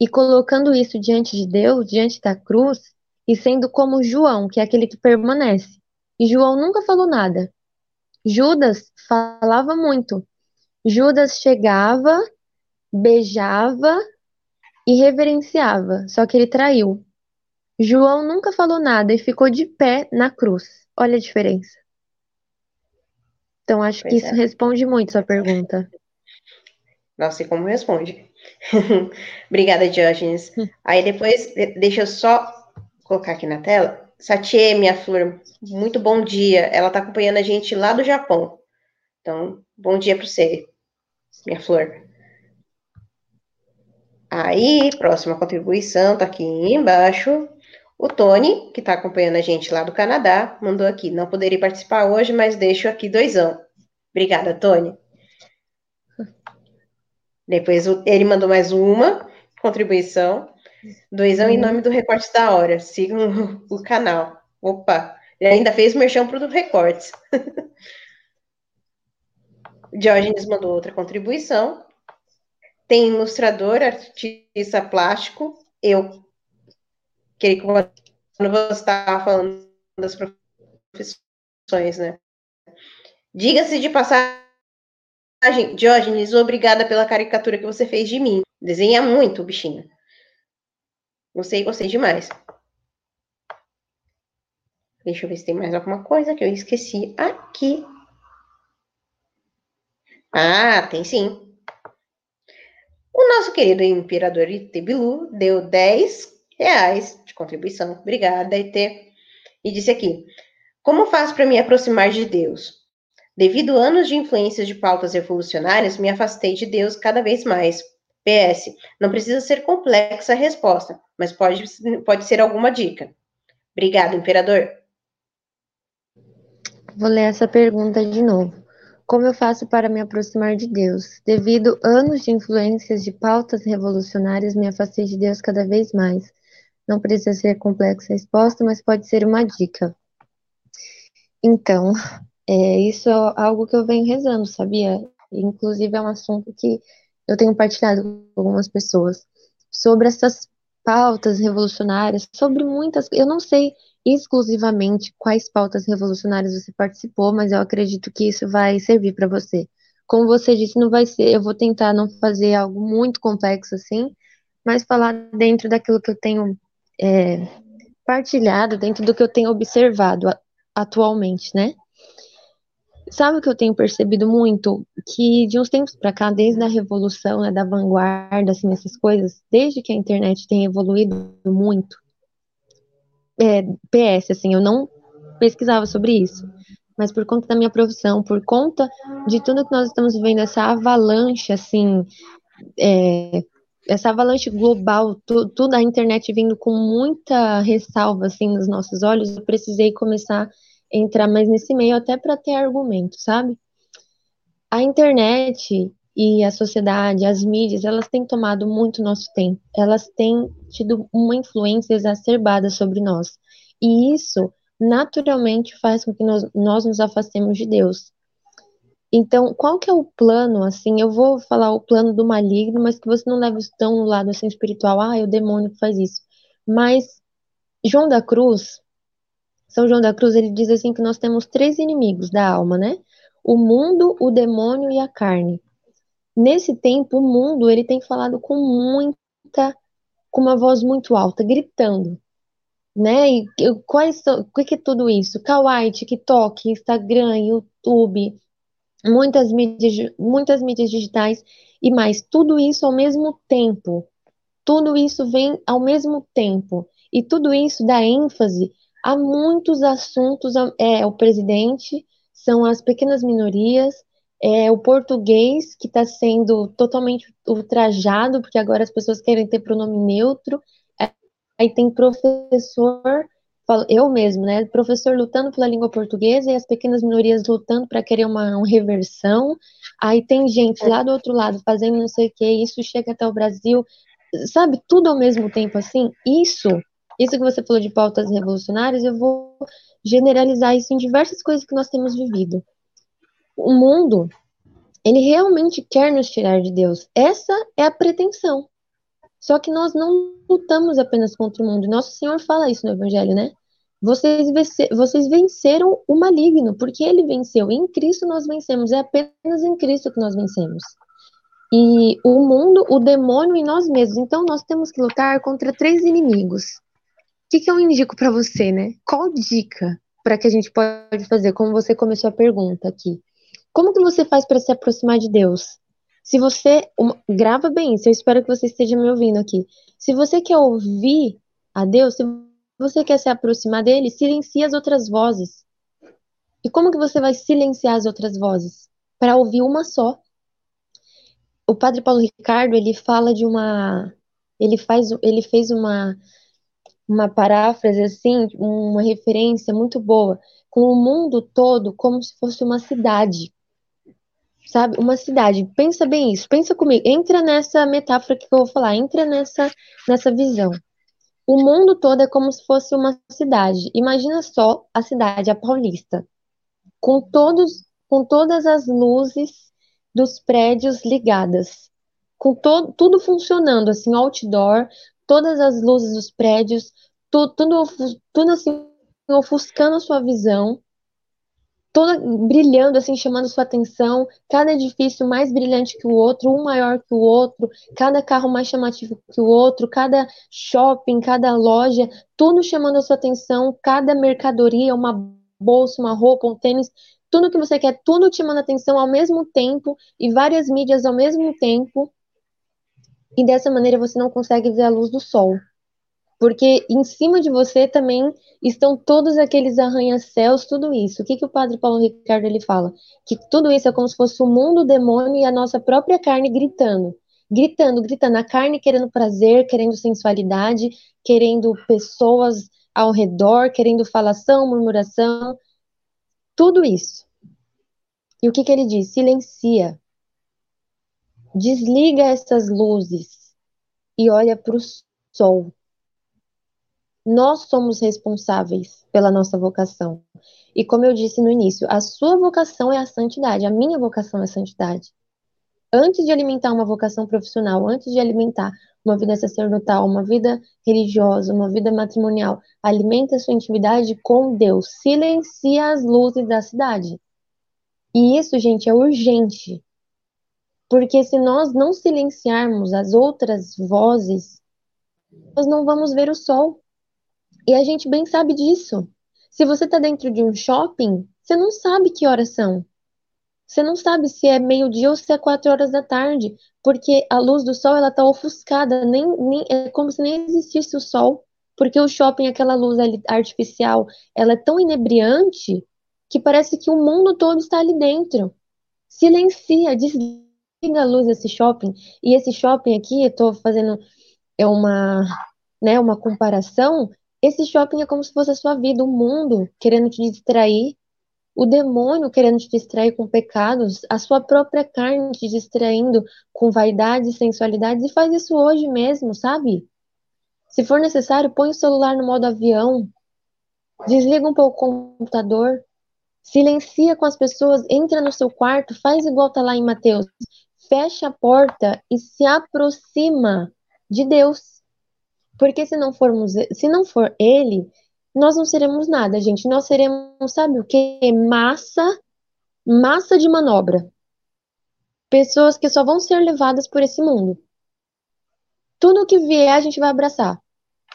e colocando isso diante de Deus, diante da cruz, e sendo como João, que é aquele que permanece. E João nunca falou nada. Judas falava muito. Judas chegava, beijava e reverenciava, só que ele traiu. João nunca falou nada e ficou de pé na cruz. Olha a diferença. Então, acho que Pois isso é. responde muito sua pergunta. Não sei como responde. Obrigada, Diógenes. Aí depois, de- deixa eu só colocar aqui na tela. Satie, minha flor, muito bom dia. Ela tá acompanhando a gente lá do Japão. Então, bom dia para você, minha flor. Aí, próxima contribuição, tá aqui embaixo. O Tony, que tá acompanhando a gente lá do Canadá, mandou aqui. Não poderia participar hoje, mas deixo aqui doisão. Obrigada, Tony. Depois ele mandou mais uma contribuição. Doisão uhum. em nome do Recorte da Hora. Sigam o canal. Opa, ele ainda fez merchan para o Recortes. Diógenes mandou outra contribuição. Tem ilustrador, artista plástico, eu. Que quando você estava falando das profissões, né? Diga-se de passagem, Diógenes, obrigada pela caricatura que você fez de mim. Desenha muito, bichinho. Gostei, gostei demais. Deixa eu ver se tem mais alguma coisa que eu esqueci aqui. Ah, tem sim. O nosso querido imperador Itebilu deu 10 reais contribuição. Obrigada, Ite. E disse aqui: Como faço para me aproximar de Deus? Devido anos de influências de pautas revolucionárias, me afastei de Deus cada vez mais. PS, não precisa ser complexa a resposta, mas pode, pode ser alguma dica. Obrigado, imperador. Vou ler essa pergunta de novo. Como eu faço para me aproximar de Deus? Devido anos de influências de pautas revolucionárias, me afastei de Deus cada vez mais. Não precisa ser complexa a resposta, mas pode ser uma dica. Então, é, isso é algo que eu venho rezando, sabia? Inclusive é um assunto que eu tenho partilhado com algumas pessoas sobre essas pautas revolucionárias, sobre muitas. Eu não sei exclusivamente quais pautas revolucionárias você participou, mas eu acredito que isso vai servir para você. Como você disse, não vai ser, eu vou tentar não fazer algo muito complexo assim, mas falar dentro daquilo que eu tenho é, partilhado, dentro do que eu tenho observado atualmente, né? Sabe o que eu tenho percebido muito? Que de uns tempos para cá, desde a revolução, né, da vanguarda, assim, essas coisas, desde que a internet tem evoluído muito, é, PS, assim, eu não pesquisava sobre isso, mas por conta da minha profissão, por conta de tudo que nós estamos vivendo, essa avalanche, assim, é, essa avalanche global, tu, tudo a internet vindo com muita ressalva, assim, nos nossos olhos, eu precisei começar a entrar mais nesse meio, até para ter argumento, sabe? A internet e a sociedade, as mídias, elas têm tomado muito nosso tempo. Elas têm tido uma influência exacerbada sobre nós. E isso naturalmente faz com que nós, nós nos afastemos de Deus. Então, qual que é o plano, assim, eu vou falar o plano do maligno, mas que você não leve tão no lado, assim, espiritual, ah, é o demônio que faz isso. Mas, João da Cruz, São João da Cruz, ele diz assim que nós temos três inimigos da alma, né? O mundo, o demônio e a carne. Nesse tempo, o mundo ele tem falado com muita, com uma voz muito alta, gritando, né? E quais são, o que é tudo isso? Kawaii, TikTok, Instagram, YouTube, muitas mídias, muitas mídias digitais e mais, tudo isso ao mesmo tempo. Tudo isso vem ao mesmo tempo. E tudo isso dá ênfase a muitos assuntos, é o presidente, são as pequenas minorias, é o português que está sendo totalmente ultrajado, porque agora as pessoas querem ter pronome neutro. Aí tem professor, eu mesmo, né? Professor lutando pela língua portuguesa e as pequenas minorias lutando para querer uma, uma, reversão. Aí tem gente lá do outro lado fazendo não sei o que, isso chega até o Brasil. Sabe, tudo ao mesmo tempo assim. Isso, isso que você falou de pautas revolucionárias, eu vou generalizar isso em diversas coisas que nós temos vivido o mundo, ele realmente quer nos tirar de Deus. Essa é a pretensão. Só que nós não lutamos apenas contra o mundo. Nosso Senhor fala isso no Evangelho, né? Vocês, vocês venceram o maligno, porque ele venceu. Em Cristo nós vencemos. É apenas em Cristo que nós vencemos. E o mundo, o demônio e nós mesmos. Então nós temos que lutar contra três inimigos. O que, que eu indico para você, né? Qual dica para que a gente pode fazer? Como você começou a pergunta aqui. Como que você faz para se aproximar de Deus? Se você uma, grava bem isso, eu espero que você esteja me ouvindo aqui. Se você quer ouvir a Deus, se você quer se aproximar dele, silencie as outras vozes. E como que você vai silenciar as outras vozes? Para ouvir uma só. O Padre Paulo Ricardo, ele fala de uma ele faz ele fez uma uma paráfrase assim, uma referência muito boa com o mundo todo como se fosse uma cidade sabe? Uma cidade. Pensa bem isso, pensa comigo. Entra nessa metáfora que eu vou falar, entra nessa, nessa visão. O mundo todo é como se fosse uma cidade. Imagina só a cidade, a Paulista, com todos, com todas as luzes dos prédios ligadas, com to, tudo funcionando, assim, outdoor, todas as luzes dos prédios, tu, tudo, tudo assim, ofuscando a sua visão, toda brilhando, assim, chamando sua atenção, cada edifício mais brilhante que o outro, um maior que o outro, cada carro mais chamativo que o outro, cada shopping, cada loja, tudo chamando a sua atenção, cada mercadoria, uma bolsa, uma roupa, um tênis, tudo que você quer, tudo te manda atenção ao mesmo tempo e várias mídias ao mesmo tempo. E dessa maneira você não consegue ver a luz do sol porque em cima de você também estão todos aqueles arranha-céus, tudo isso. O que, que o padre Paulo Ricardo ele fala? Que tudo isso é como se fosse o mundo, o demônio e a nossa própria carne gritando. Gritando, gritando. A carne querendo prazer, querendo sensualidade, querendo pessoas ao redor, querendo falação, murmuração. Tudo isso. E o que, que ele diz? Silencia. Desliga essas luzes e olha para o sol nós somos responsáveis pela nossa vocação. E como eu disse no início, a sua vocação é a santidade, a minha vocação é a santidade. Antes de alimentar uma vocação profissional, antes de alimentar uma vida sacerdotal, uma vida religiosa, uma vida matrimonial, alimente a sua intimidade com Deus, silencia as luzes da cidade. E isso, gente, é urgente. Porque se nós não silenciarmos as outras vozes, nós não vamos ver o sol. E a gente bem sabe disso. Se você está dentro de um shopping, você não sabe que horas são. Você não sabe se é meio-dia ou se é quatro horas da tarde, porque a luz do sol ela está ofuscada, nem, nem, é como se nem existisse o sol, porque o shopping, aquela luz artificial, ela é tão inebriante que parece que o mundo todo está ali dentro. Silencia, desliga a luz desse shopping. E esse shopping aqui, eu estou fazendo é uma, né, uma comparação, esse shopping é como se fosse a sua vida, o mundo querendo te distrair, o demônio querendo te distrair com pecados, a sua própria carne te distraindo com vaidades sensualidades, e faz isso hoje mesmo, sabe? Se for necessário, põe o celular no modo avião, desliga um pouco o computador, silencia com as pessoas, entra no seu quarto, faz igual tá lá em Mateus, fecha a porta e se aproxima de Deus. Porque se não formos, se não for ele, nós não seremos nada, gente. Nós seremos, sabe o que? Massa, massa de manobra. Pessoas que só vão ser levadas por esse mundo. Tudo que vier, a gente vai abraçar.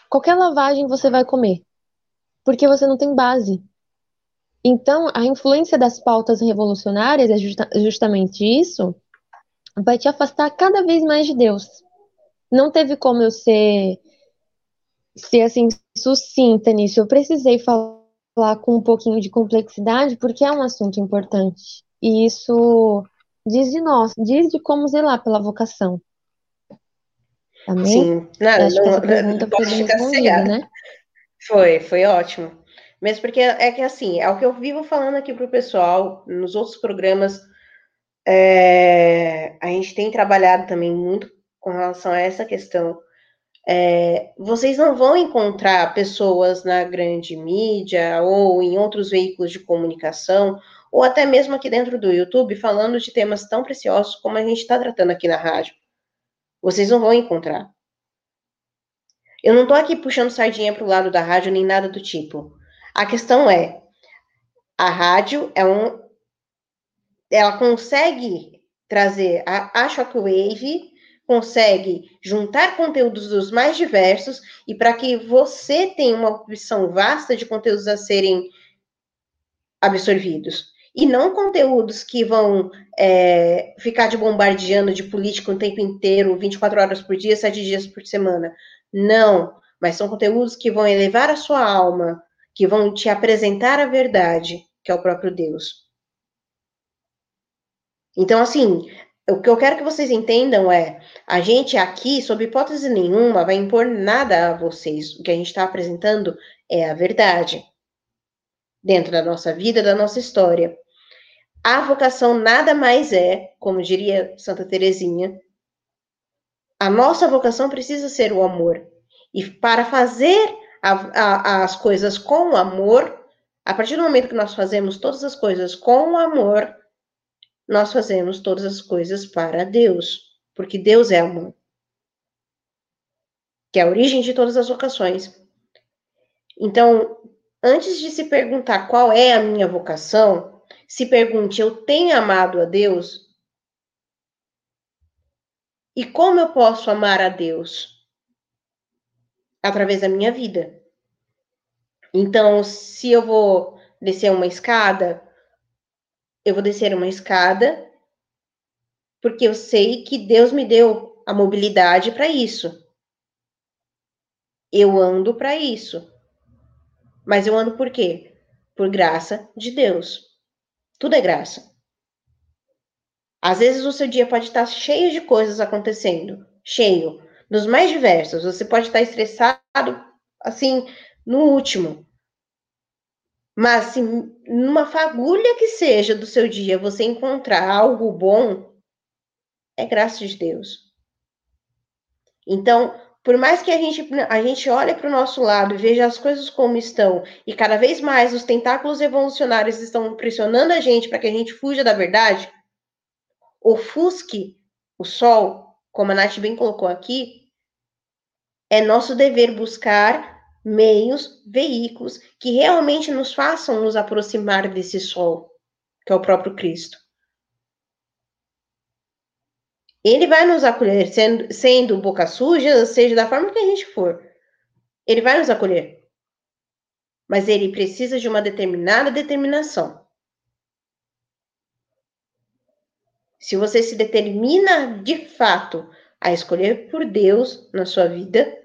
Qualquer lavagem você vai comer. Porque você não tem base. Então, a influência das pautas revolucionárias é justa justamente isso. Vai te afastar cada vez mais de Deus. Não teve como eu ser ser assim sucinta nisso. Eu precisei falar com um pouquinho de complexidade porque é um assunto importante. E isso diz de nós, diz de como zelar pela vocação. Sim, não, acho não, que essa pergunta foi respondida, né? Foi, foi ótimo. Mesmo porque é que assim, é o que eu vivo falando aqui para o pessoal, nos outros programas, é, a gente tem trabalhado também muito com relação a essa questão é, vocês não vão encontrar pessoas na grande mídia ou em outros veículos de comunicação, ou até mesmo aqui dentro do YouTube, falando de temas tão preciosos como a gente está tratando aqui na rádio. Vocês não vão encontrar. Eu não estou aqui puxando sardinha para o lado da rádio nem nada do tipo. A questão é: a rádio é um. Ela consegue trazer a, a Shockwave consegue juntar conteúdos dos mais diversos e para que você tenha uma opção vasta de conteúdos a serem absorvidos. E não conteúdos que vão é, ficar de bombardeando de política o tempo inteiro, 24 horas por dia, 7 dias por semana. Não, mas são conteúdos que vão elevar a sua alma, que vão te apresentar a verdade, que é o próprio Deus. Então, assim, o que eu quero que vocês entendam é: a gente aqui, sob hipótese nenhuma, vai impor nada a vocês. O que a gente está apresentando é a verdade. Dentro da nossa vida, da nossa história. A vocação nada mais é, como diria Santa Teresinha, a nossa vocação precisa ser o amor. E para fazer a, a, as coisas com amor, a partir do momento que nós fazemos todas as coisas com amor, nós fazemos todas as coisas para Deus, porque Deus é amor. Que é a origem de todas as vocações. Então, antes de se perguntar qual é a minha vocação, se pergunte: eu tenho amado a Deus? E como eu posso amar a Deus? Através da minha vida. Então, se eu vou descer uma escada, eu vou descer uma escada porque eu sei que Deus me deu a mobilidade para isso. Eu ando para isso. Mas eu ando por quê? Por graça de Deus. Tudo é graça. Às vezes o seu dia pode estar cheio de coisas acontecendo, cheio, dos mais diversos. Você pode estar estressado, assim, no último. Mas se numa fagulha que seja do seu dia você encontrar algo bom, é graça de Deus. Então, por mais que a gente, a gente olhe para o nosso lado e veja as coisas como estão, e cada vez mais os tentáculos evolucionários estão pressionando a gente para que a gente fuja da verdade, ofusque o sol, como a Nath bem colocou aqui, é nosso dever buscar meios, veículos que realmente nos façam nos aproximar desse sol, que é o próprio Cristo. Ele vai nos acolher, sendo, sendo boca suja, seja da forma que a gente for. Ele vai nos acolher. Mas ele precisa de uma determinada determinação. Se você se determina de fato a escolher por Deus na sua vida,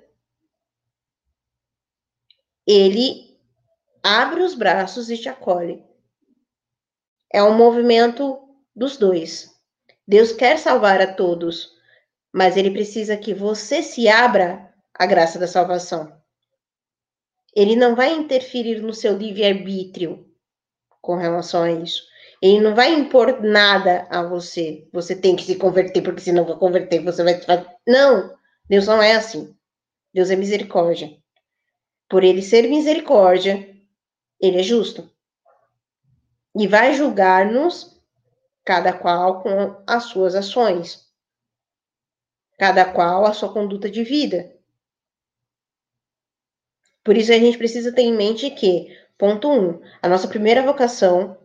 ele abre os braços e te acolhe. É um movimento dos dois. Deus quer salvar a todos, mas ele precisa que você se abra à graça da salvação. Ele não vai interferir no seu livre-arbítrio com relação a isso. Ele não vai impor nada a você. Você tem que se converter, porque se não converter, você vai. Não! Deus não é assim. Deus é misericórdia. Por ele ser misericórdia, ele é justo. E vai julgar-nos cada qual com as suas ações, cada qual a sua conduta de vida. Por isso a gente precisa ter em mente que, ponto um, a nossa primeira vocação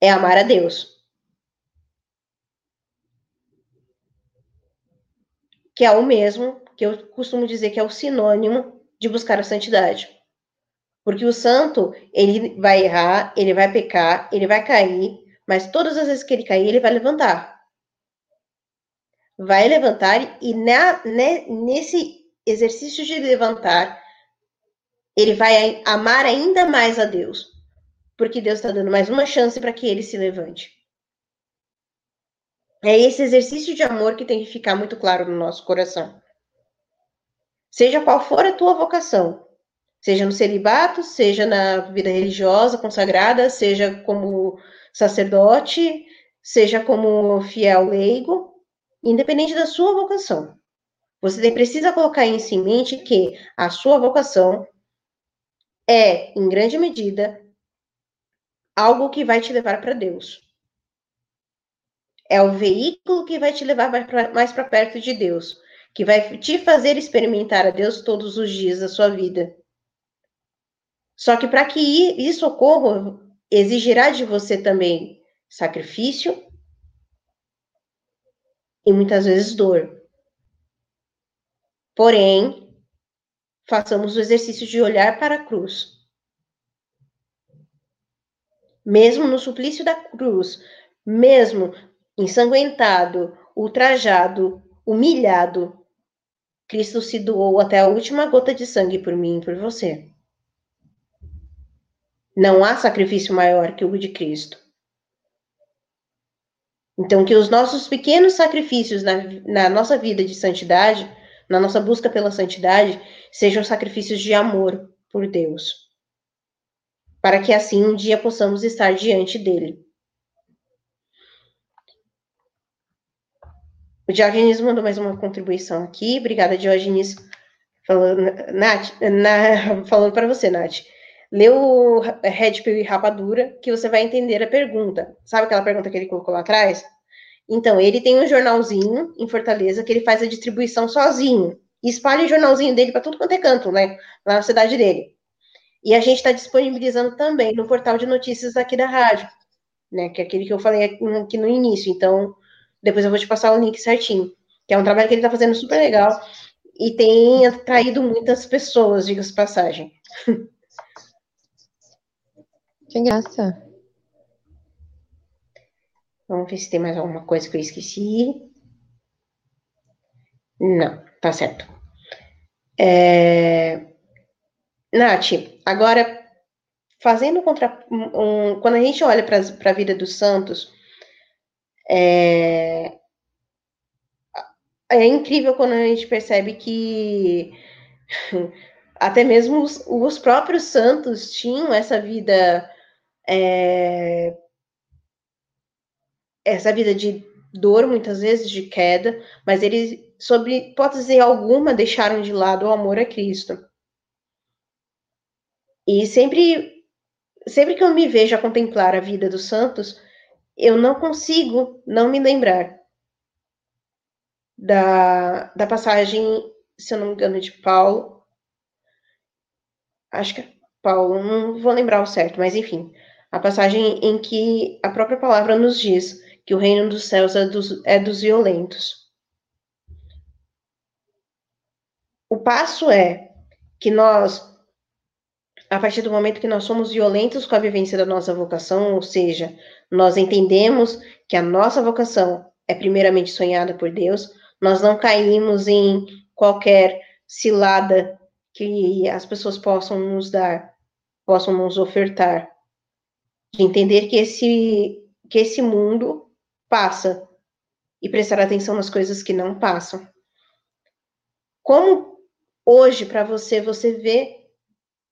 é amar a Deus. Que é o mesmo que eu costumo dizer que é o sinônimo de buscar a santidade. Porque o santo, ele vai errar, ele vai pecar, ele vai cair, mas todas as vezes que ele cair, ele vai levantar. Vai levantar e na, né, nesse exercício de levantar, ele vai amar ainda mais a Deus. Porque Deus está dando mais uma chance para que ele se levante. É esse exercício de amor que tem que ficar muito claro no nosso coração. Seja qual for a tua vocação, seja no celibato, seja na vida religiosa consagrada, seja como sacerdote, seja como fiel leigo, independente da sua vocação. Você precisa colocar em si mente que a sua vocação é, em grande medida, algo que vai te levar para Deus. É o veículo que vai te levar mais para perto de Deus, que vai te fazer experimentar a Deus todos os dias da sua vida. Só que para que isso ocorra, exigirá de você também sacrifício e muitas vezes dor. Porém, façamos o exercício de olhar para a cruz. Mesmo no suplício da cruz, mesmo ensanguentado, ultrajado, humilhado, Cristo se doou até a última gota de sangue por mim e por você. Não há sacrifício maior que o de Cristo. Então, que os nossos pequenos sacrifícios na, na nossa vida de santidade, na nossa busca pela santidade, sejam sacrifícios de amor por Deus. Para que assim um dia possamos estar diante dele. O Diogenes mandou mais uma contribuição aqui. Obrigada, Diogenes. Falando, Nath, na, falando para você, Nath. O Red Pill e Rapadura, que você vai entender a pergunta. Sabe aquela pergunta que ele colocou lá atrás? Então, ele tem um jornalzinho em Fortaleza que ele faz a distribuição sozinho. E espalha o jornalzinho dele para tudo quanto é canto, né? Lá na cidade dele. E a gente está disponibilizando também no portal de notícias aqui da rádio, né? Que é aquele que eu falei aqui no início. Então, depois eu vou te passar o link certinho. Que é um trabalho que ele está fazendo super legal e tem atraído muitas pessoas, diga-se passagem. Que graça. Vamos ver se tem mais alguma coisa que eu esqueci. Não, tá certo. É... Nath, agora, fazendo contra. Um, quando a gente olha para a vida dos santos, é... é incrível quando a gente percebe que até mesmo os, os próprios santos tinham essa vida é, essa vida de dor, muitas vezes de queda, mas eles, sob hipótese alguma, deixaram de lado o amor a Cristo. E sempre, sempre que eu me vejo a contemplar a vida dos santos, eu não consigo não me lembrar da, da passagem, se eu não me engano, de Paulo. Acho que é Paulo, não vou lembrar o certo, mas enfim, a passagem em que a própria palavra nos diz que o reino dos céus é dos, é dos violentos. O passo é que nós, a partir do momento que nós somos violentos com a vivência da nossa vocação, ou seja, nós entendemos que a nossa vocação é primeiramente sonhada por Deus, nós não caímos em qualquer cilada que as pessoas possam nos dar, possam nos ofertar de entender que esse, que esse mundo passa e prestar atenção nas coisas que não passam. Como hoje, para você, você vê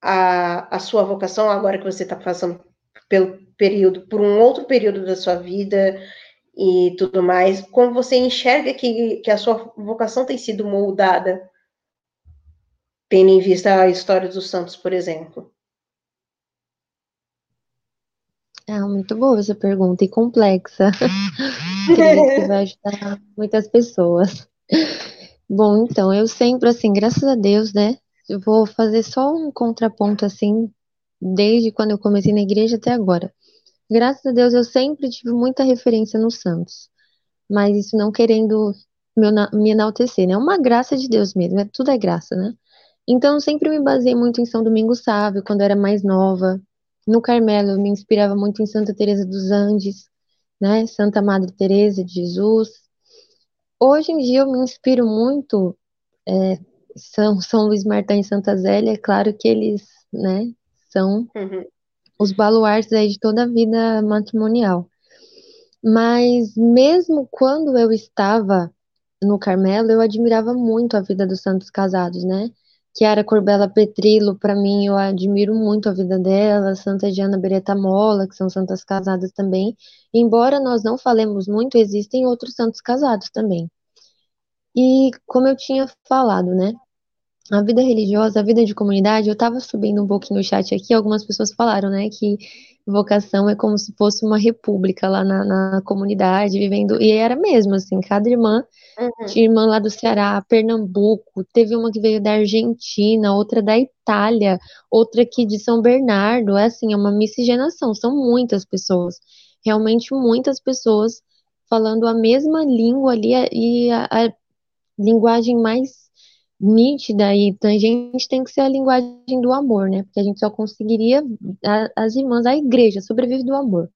a, a sua vocação, agora que você está passando pelo período, por um outro período da sua vida e tudo mais, como você enxerga que, que a sua vocação tem sido moldada, tendo em vista a história dos santos, por exemplo? Ah, muito boa essa pergunta e complexa. Que vai ajudar muitas pessoas. Bom, então, eu sempre, assim, graças a Deus, né? Eu vou fazer só um contraponto, assim, desde quando eu comecei na igreja até agora. Graças a Deus, eu sempre tive muita referência nos santos. Mas isso não querendo me enaltecer, né? É uma graça de Deus mesmo, é, tudo é graça, né? Então, eu sempre me baseei muito em São Domingos Sávio, quando eu era mais nova. No Carmelo, eu me inspirava muito em Santa Teresa dos Andes, né? Santa Madre Teresa de Jesus. Hoje em dia eu me inspiro muito é, São, São Luís Martins e Santa Zélia, é claro que eles, né, são uhum. os baluartes aí de toda a vida matrimonial. Mas mesmo quando eu estava no Carmelo, eu admirava muito a vida dos santos casados, né? Chiara Corbella Petrilo, para mim, eu admiro muito a vida dela, Santa Diana Beretta Mola, que são santas casadas também. Embora nós não falemos muito, existem outros santos casados também. E como eu tinha falado, né? A vida religiosa, a vida de comunidade, eu estava subindo um pouquinho o chat aqui, algumas pessoas falaram, né, que vocação é como se fosse uma república lá na, na comunidade, vivendo, e era mesmo, assim, cada irmã Uhum. Tinha irmã lá do Ceará, Pernambuco, teve uma que veio da Argentina, outra da Itália, outra aqui de São Bernardo. É assim, é uma miscigenação, são muitas pessoas. Realmente muitas pessoas falando a mesma língua ali e a, a linguagem mais nítida e tangente tem que ser a linguagem do amor, né? Porque a gente só conseguiria, a, as irmãs, a igreja sobrevive do amor.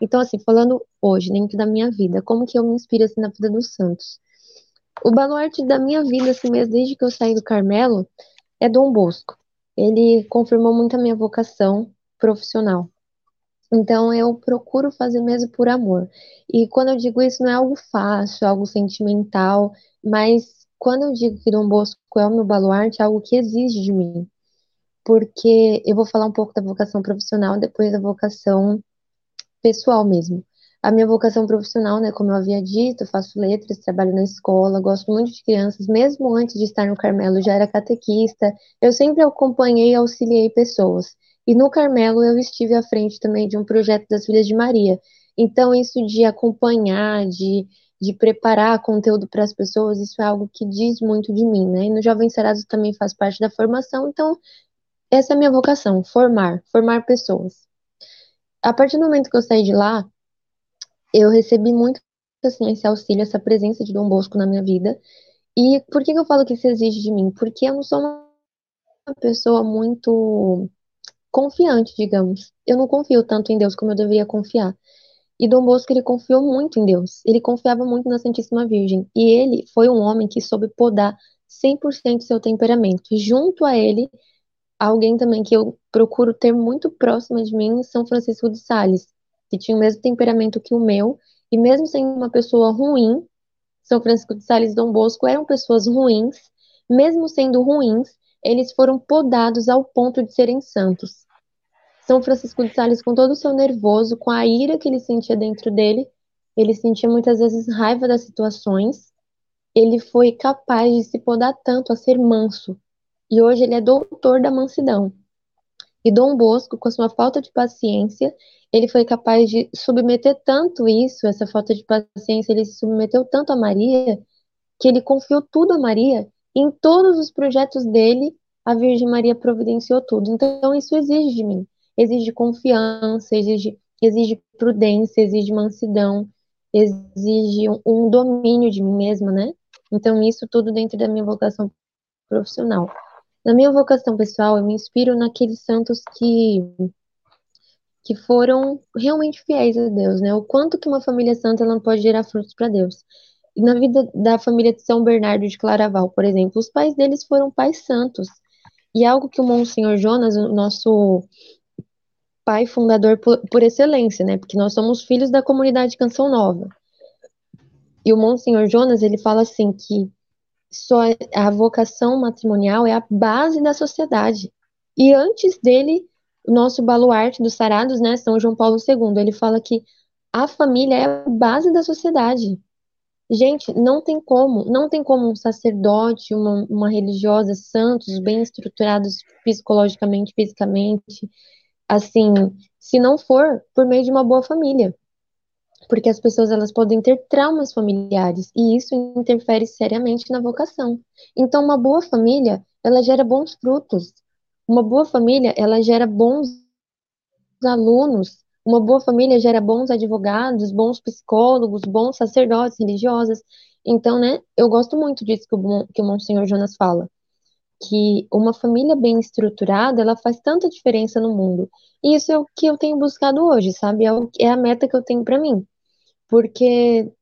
Então, assim, falando hoje, dentro da minha vida, como que eu me inspiro assim na vida dos santos? O baluarte da minha vida, assim mesmo, desde que eu saí do Carmelo, é Dom Bosco. Ele confirmou muito a minha vocação profissional. Então, eu procuro fazer mesmo por amor. E quando eu digo isso, não é algo fácil, algo sentimental, mas quando eu digo que Dom Bosco é o meu baluarte, é algo que exige de mim. Porque eu vou falar um pouco da vocação profissional, depois da vocação pessoal mesmo. a minha vocação profissional, né, como eu havia dito, faço letras, trabalho na escola, gosto muito de crianças, mesmo antes de estar no Carmelo, já era catequista, eu sempre acompanhei e auxiliei pessoas. E no Carmelo eu estive à frente também de um projeto das Filhas de Maria. Então, isso de acompanhar, de, de preparar conteúdo para as pessoas, isso é algo que diz muito de mim, né? E no Jovem Sarados também faz parte da formação, então essa é a minha vocação, formar, formar pessoas. A partir do momento que eu saí de lá, eu recebi muito assim, esse auxílio, essa presença de Dom Bosco na minha vida. E por que, que eu falo que isso exige de mim? Porque eu não sou uma pessoa muito confiante, digamos. Eu não confio tanto em Deus como eu deveria confiar. E Dom Bosco, ele confiou muito em Deus. Ele confiava muito na Santíssima Virgem. E ele foi um homem que soube podar 100% seu temperamento. E junto a ele, alguém também que eu procuro ter muito próxima de mim, São Francisco de Sales que tinha o mesmo temperamento que o meu, e mesmo sendo uma pessoa ruim, São Francisco de Sales e Dom Bosco eram pessoas ruins, mesmo sendo ruins, eles foram podados ao ponto de serem santos. São Francisco de Sales, com todo o seu nervoso, com a ira que ele sentia dentro dele, ele sentia muitas vezes raiva das situações, ele foi capaz de se podar tanto a ser manso. E hoje ele é doutor da mansidão. E Dom Bosco, com sua falta de paciência, ele foi capaz de submeter tanto isso, essa falta de paciência, ele se submeteu tanto a Maria, que ele confiou tudo a Maria, e em todos os projetos dele, a Virgem Maria providenciou tudo. Então, isso exige de mim, exige confiança, exige, exige prudência, exige mansidão, exige um, um domínio de mim mesma, né? Então, isso tudo dentro da minha vocação profissional. Na minha vocação pessoal, eu me inspiro naqueles santos que que foram realmente fiéis a Deus, né? O quanto que uma família santa ela pode gerar frutos para Deus. Na vida da família de São Bernardo de Claraval, por exemplo, os pais deles foram pais santos. E algo que o Monsenhor Jonas, o nosso pai fundador por, por excelência, né? Porque nós somos filhos da comunidade Canção Nova. E o Monsenhor Jonas, ele fala assim que só a vocação matrimonial é a base da sociedade. E antes dele, o nosso baluarte dos sarados, né, São João Paulo II, ele fala que a família é a base da sociedade. Gente, não tem como, não tem como um sacerdote, uma, uma religiosa, santos, bem estruturados psicologicamente, fisicamente, assim, se não for por meio de uma boa família porque as pessoas elas podem ter traumas familiares e isso interfere seriamente na vocação. Então, uma boa família, ela gera bons frutos. Uma boa família, ela gera bons alunos. Uma boa família gera bons advogados, bons psicólogos, bons sacerdotes religiosas. Então, né, eu gosto muito disso que o, que o Monsenhor Jonas fala, que uma família bem estruturada, ela faz tanta diferença no mundo. E isso é o que eu tenho buscado hoje, sabe? É, o, é a meta que eu tenho para mim. Porque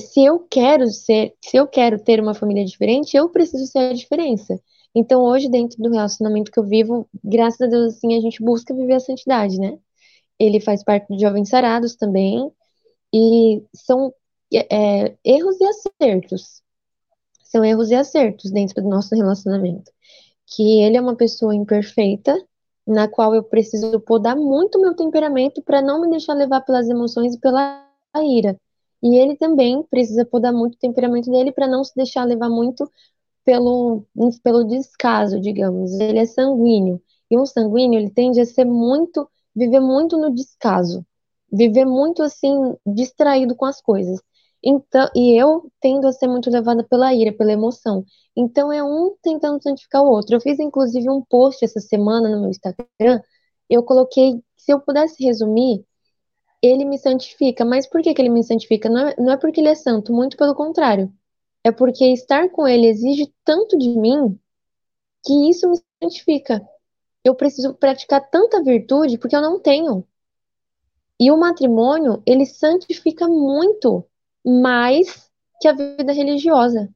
se eu quero ser, se eu quero ter uma família diferente, eu preciso ser a diferença. Então, hoje, dentro do relacionamento que eu vivo, graças a Deus, assim, a gente busca viver a santidade, né? Ele faz parte do Jovens Sarados também, e são é, erros e acertos. São erros e acertos dentro do nosso relacionamento. Que ele é uma pessoa imperfeita, na qual eu preciso podar muito meu temperamento para não me deixar levar pelas emoções e pela ira. E ele também precisa podar muito o temperamento dele para não se deixar levar muito pelo, pelo descaso, digamos. Ele é sanguíneo. E um sanguíneo, ele tende a ser muito, viver muito no descaso. Viver muito, assim, distraído com as coisas. Então, e eu tendo a ser muito levada pela ira, pela emoção. Então é um tentando santificar o outro. Eu fiz inclusive um post essa semana no meu Instagram. Eu coloquei, se eu pudesse resumir, ele me santifica. Mas por que, que ele me santifica? Não é, não é porque ele é santo, muito pelo contrário. É porque estar com ele exige tanto de mim que isso me santifica. Eu preciso praticar tanta virtude porque eu não tenho. E o matrimônio, ele santifica muito mais que a vida religiosa.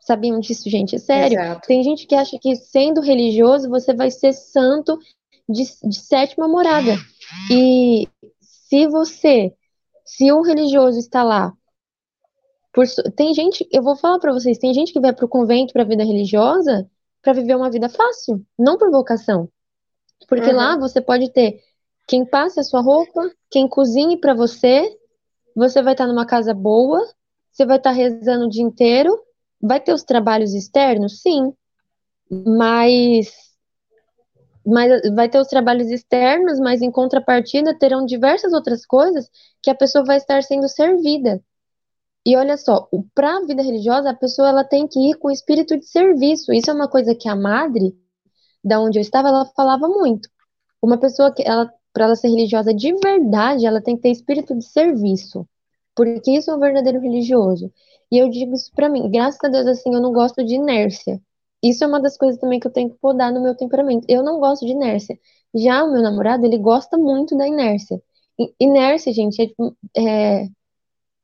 Sabiam disso, gente? É sério. Exato. Tem gente que acha que sendo religioso você vai ser santo de, de sétima morada. E se você, se um religioso está lá, por, tem gente, eu vou falar para vocês, tem gente que vai para o convento para a vida religiosa para viver uma vida fácil, não por vocação. Porque uhum. lá você pode ter quem passa a sua roupa, quem cozinhe para você, você vai estar numa casa boa, você vai estar rezando o dia inteiro, vai ter os trabalhos externos, sim, mas, mas vai ter os trabalhos externos, mas em contrapartida terão diversas outras coisas que a pessoa vai estar sendo servida. E olha só, para a vida religiosa, a pessoa ela tem que ir com espírito de serviço. Isso é uma coisa que a madre, da onde eu estava, ela falava muito. Uma pessoa que ela para ela ser religiosa de verdade, ela tem que ter espírito de serviço, porque isso é um verdadeiro religioso. E eu digo isso para mim, graças a Deus, assim, eu não gosto de inércia. Isso é uma das coisas também que eu tenho que podar no meu temperamento. Eu não gosto de inércia. Já o meu namorado, ele gosta muito da inércia. Inércia, gente, é, é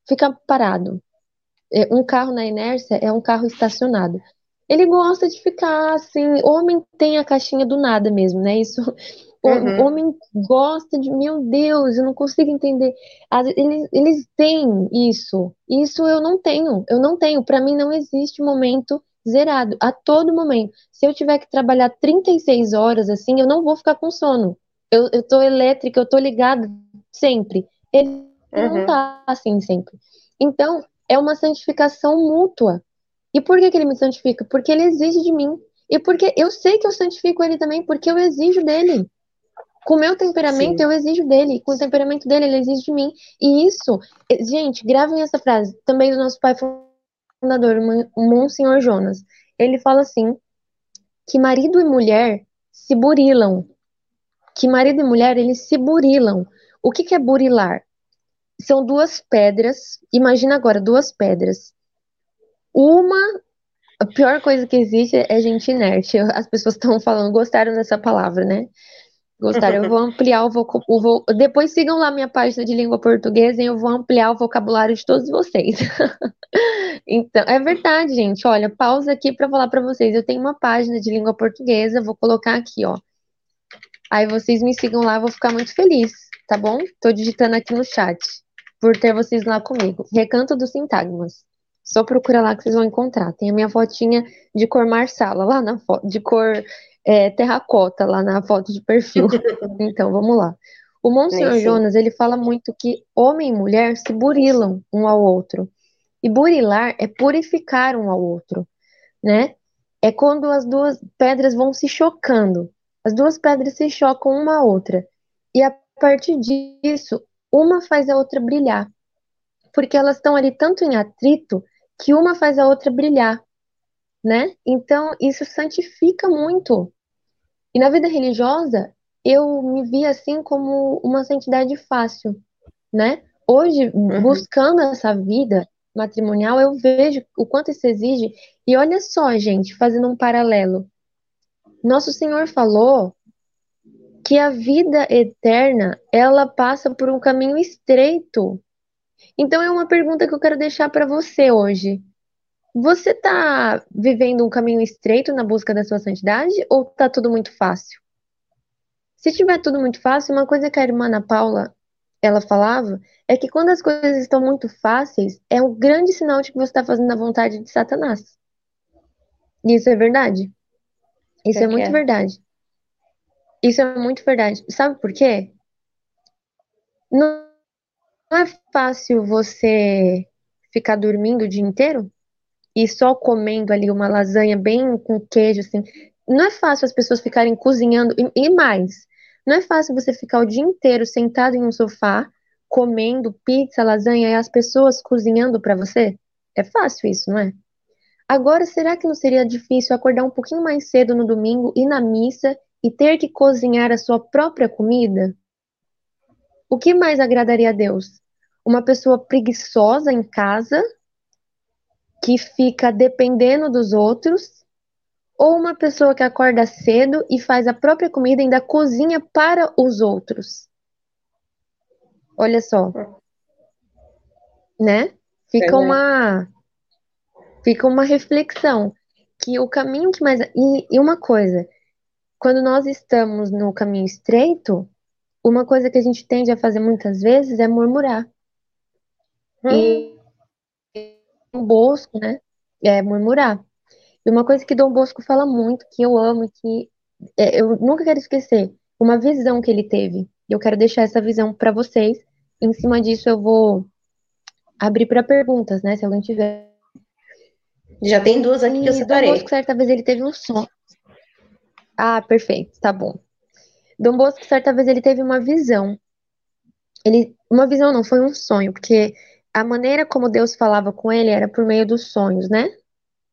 ficar parado. É, um carro na inércia é um carro estacionado. Ele gosta de ficar assim. Homem tem a caixinha do nada mesmo, né? Isso Uhum. O homem gosta de, meu Deus, eu não consigo entender. Eles, eles têm isso. Isso eu não tenho. Eu não tenho. Para mim não existe momento zerado. A todo momento. Se eu tiver que trabalhar 36 horas assim, eu não vou ficar com sono. Eu, eu tô elétrica, eu tô ligada sempre. Ele uhum. não tá assim sempre. Então, é uma santificação mútua. E por que, que ele me santifica? Porque ele exige de mim. E porque eu sei que eu santifico ele também, porque eu exijo dele. Com o meu temperamento, Sim. eu exijo dele. Com o temperamento dele, ele exige de mim. E isso, eh, gente, gravem essa frase, também do nosso pai fundador, Monsenhor Jonas. Ele fala assim: que marido e mulher se burilam. Que marido e mulher, eles se burilam. O que, que é burilar? São duas pedras. Imagina agora, duas pedras. Uma a pior coisa que existe é gente inerte. As pessoas estão falando, gostaram dessa palavra, né? Gostaram? Eu vou ampliar o, vocabulário. Depois sigam lá minha página de língua portuguesa e eu vou ampliar o vocabulário de todos vocês. então, é verdade, gente. Olha, pausa aqui para falar para vocês. Eu tenho uma página de língua portuguesa, vou colocar aqui, ó. Aí vocês me sigam lá, eu vou ficar muito feliz, tá bom? Tô digitando aqui no chat por ter vocês lá comigo. Recanto dos Sintagmas. Só procura lá que vocês vão encontrar. Tem a minha fotinha de cor marsala lá na foto, de cor é, terracota lá na foto de perfil. então, vamos lá. O Monsenhor Jonas, ele fala muito que homem e mulher se burilam um ao outro. E burilar é purificar um ao outro, né? É quando as duas pedras vão se chocando. As duas pedras se chocam uma a outra. E a partir disso, uma faz a outra brilhar. Porque elas estão ali tanto em atrito que uma faz a outra brilhar né? Então, isso santifica muito. E na vida religiosa, eu me vi assim como uma santidade fácil, né? Hoje, uhum. buscando essa vida matrimonial, eu vejo o quanto isso exige. E olha só, gente, fazendo um paralelo. Nosso Senhor falou que a vida eterna, ela passa por um caminho estreito. Então é uma pergunta que eu quero deixar para você hoje. Você está vivendo um caminho estreito na busca da sua santidade ou está tudo muito fácil? Se tiver tudo muito fácil, uma coisa que a irmã Ana Paula ela falava é que quando as coisas estão muito fáceis, é um grande sinal de que você está fazendo a vontade de Satanás. E isso é verdade. Isso é, é muito é. verdade. Isso é muito verdade. Sabe por quê? Não é fácil você ficar dormindo o dia inteiro e só comendo ali uma lasanha bem com queijo, assim. Não é fácil as pessoas ficarem cozinhando. E, e mais, não é fácil você ficar o dia inteiro sentado em um sofá, comendo pizza, lasanha e as pessoas cozinhando para você? É fácil isso, não é? Agora, será que não seria difícil acordar um pouquinho mais cedo no domingo, ir na missa e ter que cozinhar a sua própria comida? O que mais agradaria a Deus? Uma pessoa preguiçosa em casa que fica dependendo dos outros, ou uma pessoa que acorda cedo e faz a própria comida e ainda cozinha para os outros. Olha só. Né? Fica é, uma fica uma reflexão que o caminho que mais e, e uma coisa, quando nós estamos no caminho estreito, uma coisa que a gente tende a fazer muitas vezes é murmurar. Hum. E Bosco, né? É murmurar. E uma coisa que Dom Bosco fala muito, que eu amo, que é, eu nunca quero esquecer, uma visão que ele teve. E eu quero deixar essa visão para vocês. Em cima disso, eu vou abrir para perguntas, né? Se alguém tiver. Já tem duas aqui e que eu separei. Dom Bosco, certa vez, ele teve um sonho. Ah, perfeito, tá bom. Dom Bosco, certa vez, ele teve uma visão. Ele, uma visão não, foi um sonho, porque a maneira como Deus falava com ele era por meio dos sonhos, né?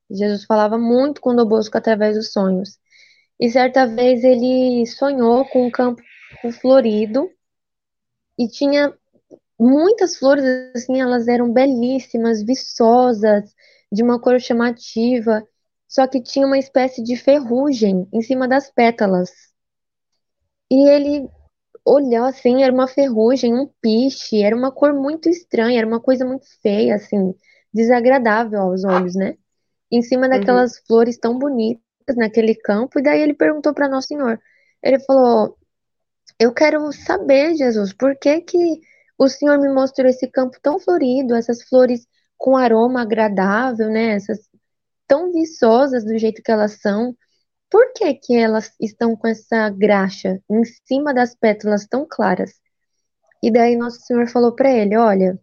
Jesus falava muito com Dom Bosco através dos sonhos. E certa vez ele sonhou com um campo florido e tinha muitas flores, assim, elas eram belíssimas, viçosas, de uma cor chamativa, só que tinha uma espécie de ferrugem em cima das pétalas. E ele olhou assim, era uma ferrugem, um piche, era uma cor muito estranha, era uma coisa muito feia, assim, desagradável aos olhos, né? Em cima uhum. daquelas uhum. flores tão bonitas naquele campo, e daí ele perguntou para Nosso Senhor. Ele falou: Eu quero saber, Jesus, por que que o Senhor me mostrou esse campo tão florido, essas flores com aroma agradável, né? Essas tão viçosas do jeito que elas são. Por que que elas estão com essa graxa em cima das pétalas tão claras? E daí nosso Senhor falou para ele, olha,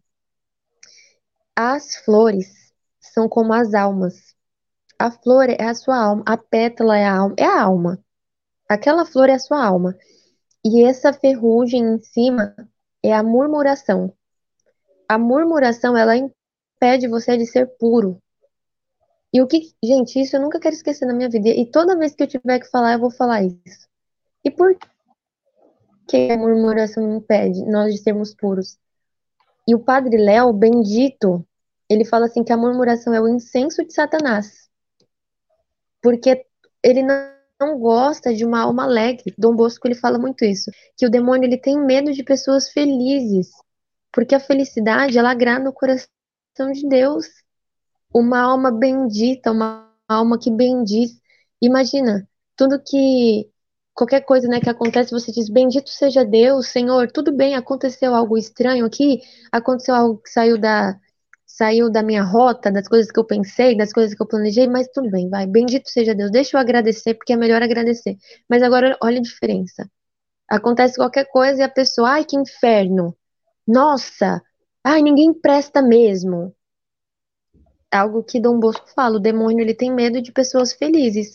as flores são como as almas. A flor é a sua alma, a pétala é a alma, é a alma. Aquela flor é a sua alma. E essa ferrugem em cima é a murmuração. A murmuração, ela impede você de ser puro. E o que, gente, isso eu nunca quero esquecer na minha vida. E toda vez que eu tiver que falar, eu vou falar isso. E por que a murmuração impede nós de sermos puros? E o Padre Léo, bendito, ele fala assim que a murmuração é o incenso de Satanás. Porque ele não gosta de uma alma alegre. Dom Bosco ele fala muito isso, que o demônio ele tem medo de pessoas felizes, porque a felicidade ela agrada o coração de Deus. Uma alma bendita, uma alma que bendiz. Imagina, tudo que qualquer coisa, né, que acontece, você diz: "Bendito seja Deus, Senhor". Tudo bem, aconteceu algo estranho aqui, aconteceu algo que saiu da saiu da minha rota, das coisas que eu pensei, das coisas que eu planejei, mas tudo bem, vai. Bendito seja Deus. Deixa eu agradecer, porque é melhor agradecer. Mas agora, olha a diferença. Acontece qualquer coisa e a pessoa, ai, que inferno. Nossa, ai, ninguém presta mesmo. Algo que Dom Bosco fala, o demônio ele tem medo de pessoas felizes.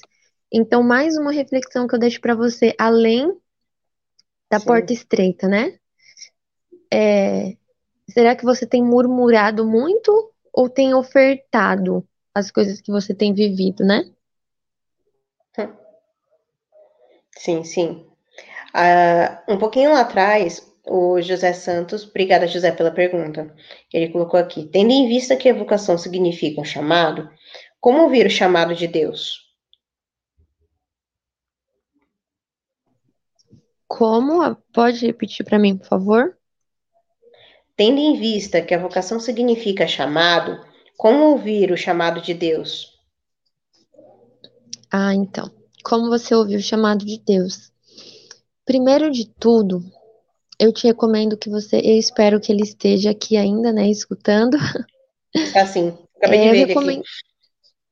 Então, mais uma reflexão que eu deixo para você, além da Sim. porta estreita, né? É, Será que você tem murmurado muito ou tem ofertado as coisas que você tem vivido, né? Sim, sim. Uh, um pouquinho lá atrás, o José Santos, obrigada José pela pergunta. Ele colocou aqui: tendo em vista que a vocação significa um chamado, como ouvir o chamado de Deus? Como? Pode repetir para mim, por favor? Tendo em vista que a vocação significa chamado, como ouvir o chamado de Deus? Ah, então. Como você ouviu o chamado de Deus? Primeiro de tudo, eu te recomendo que você, eu espero que ele esteja aqui ainda, né, escutando. Está sim. Acabei é, de ver recomendo... aqui.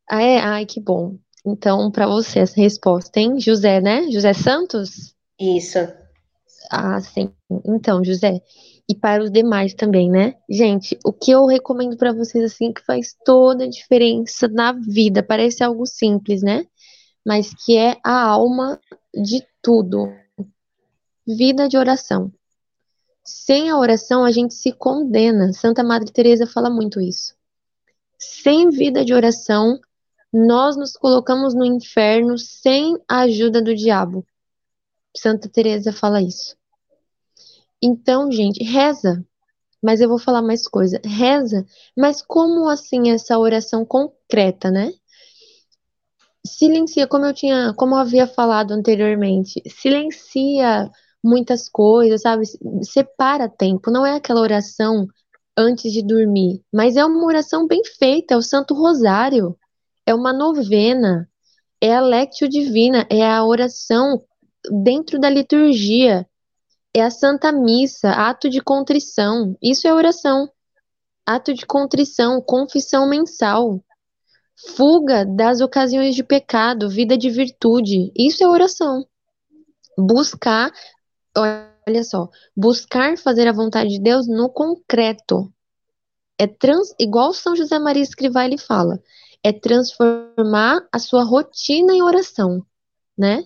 Ah, é? Ai, que bom. Então, para você essa resposta, hein? José, né? José Santos? Isso. Ah, sim. Então, José, e para os demais também, né? Gente, o que eu recomendo para vocês assim que faz toda a diferença na vida, parece algo simples, né? Mas que é a alma de tudo. Vida de oração. Sem a oração a gente se condena. Santa Madre Teresa fala muito isso. Sem vida de oração, nós nos colocamos no inferno sem a ajuda do diabo. Santa Teresa fala isso. Então, gente, reza. Mas eu vou falar mais coisa. Reza, mas como assim essa oração concreta, né? Silencia, como eu tinha, como eu havia falado anteriormente, silencia muitas coisas, sabe? Separa tempo, não é aquela oração antes de dormir, mas é uma oração bem feita, é o Santo Rosário, é uma novena, é a Lectio Divina, é a oração dentro da liturgia, é a Santa Missa, ato de contrição. Isso é oração. Ato de contrição, confissão mensal. Fuga das ocasiões de pecado, vida de virtude. Isso é oração. Buscar, olha só, buscar fazer a vontade de Deus no concreto. É trans, igual São José Maria Escrivá ele fala, é transformar a sua rotina em oração, né?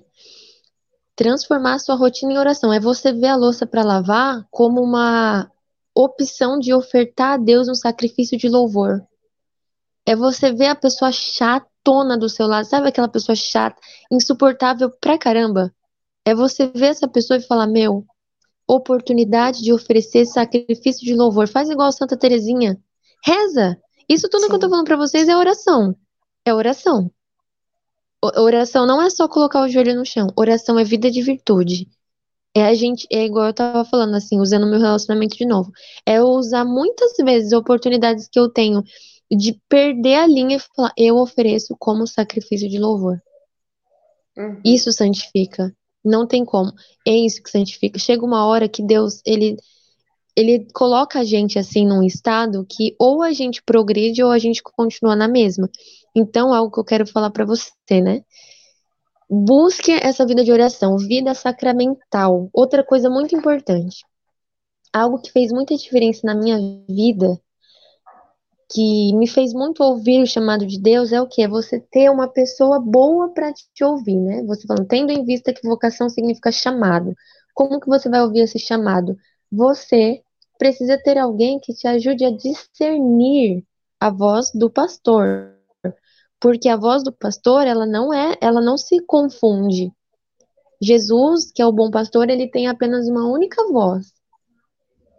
Transformar a sua rotina em oração é você ver a louça para lavar como uma opção de ofertar a Deus um sacrifício de louvor. É você ver a pessoa chatona do seu lado, sabe aquela pessoa chata, insuportável pra caramba? É você ver essa pessoa e falar: Meu, oportunidade de oferecer sacrifício de louvor. Faz igual Santa Terezinha. Reza. Isso tudo Sim. que eu tô falando para vocês é oração. É oração. O oração não é só colocar o joelho no chão. Oração é vida de virtude. É a gente, é igual eu tava falando assim, usando meu relacionamento de novo. É usar muitas vezes oportunidades que eu tenho de perder a linha e falar, eu ofereço como sacrifício de louvor. Uhum. Isso santifica. Não tem como. É isso que santifica. Chega uma hora que Deus, ele ele coloca a gente assim num estado que ou a gente progride ou a gente continua na mesma. Então, algo que eu quero falar para você, né? Busque essa vida de oração, vida sacramental. Outra coisa muito importante. Algo que fez muita diferença na minha vida que me fez muito ouvir o chamado de Deus é o que? É você ter uma pessoa boa para te ouvir, né? Você falando, tendo em vista que vocação significa chamado. Como que você vai ouvir esse chamado? Você precisa ter alguém que te ajude a discernir a voz do pastor. Porque a voz do pastor, ela não é, ela não se confunde. Jesus, que é o bom pastor, ele tem apenas uma única voz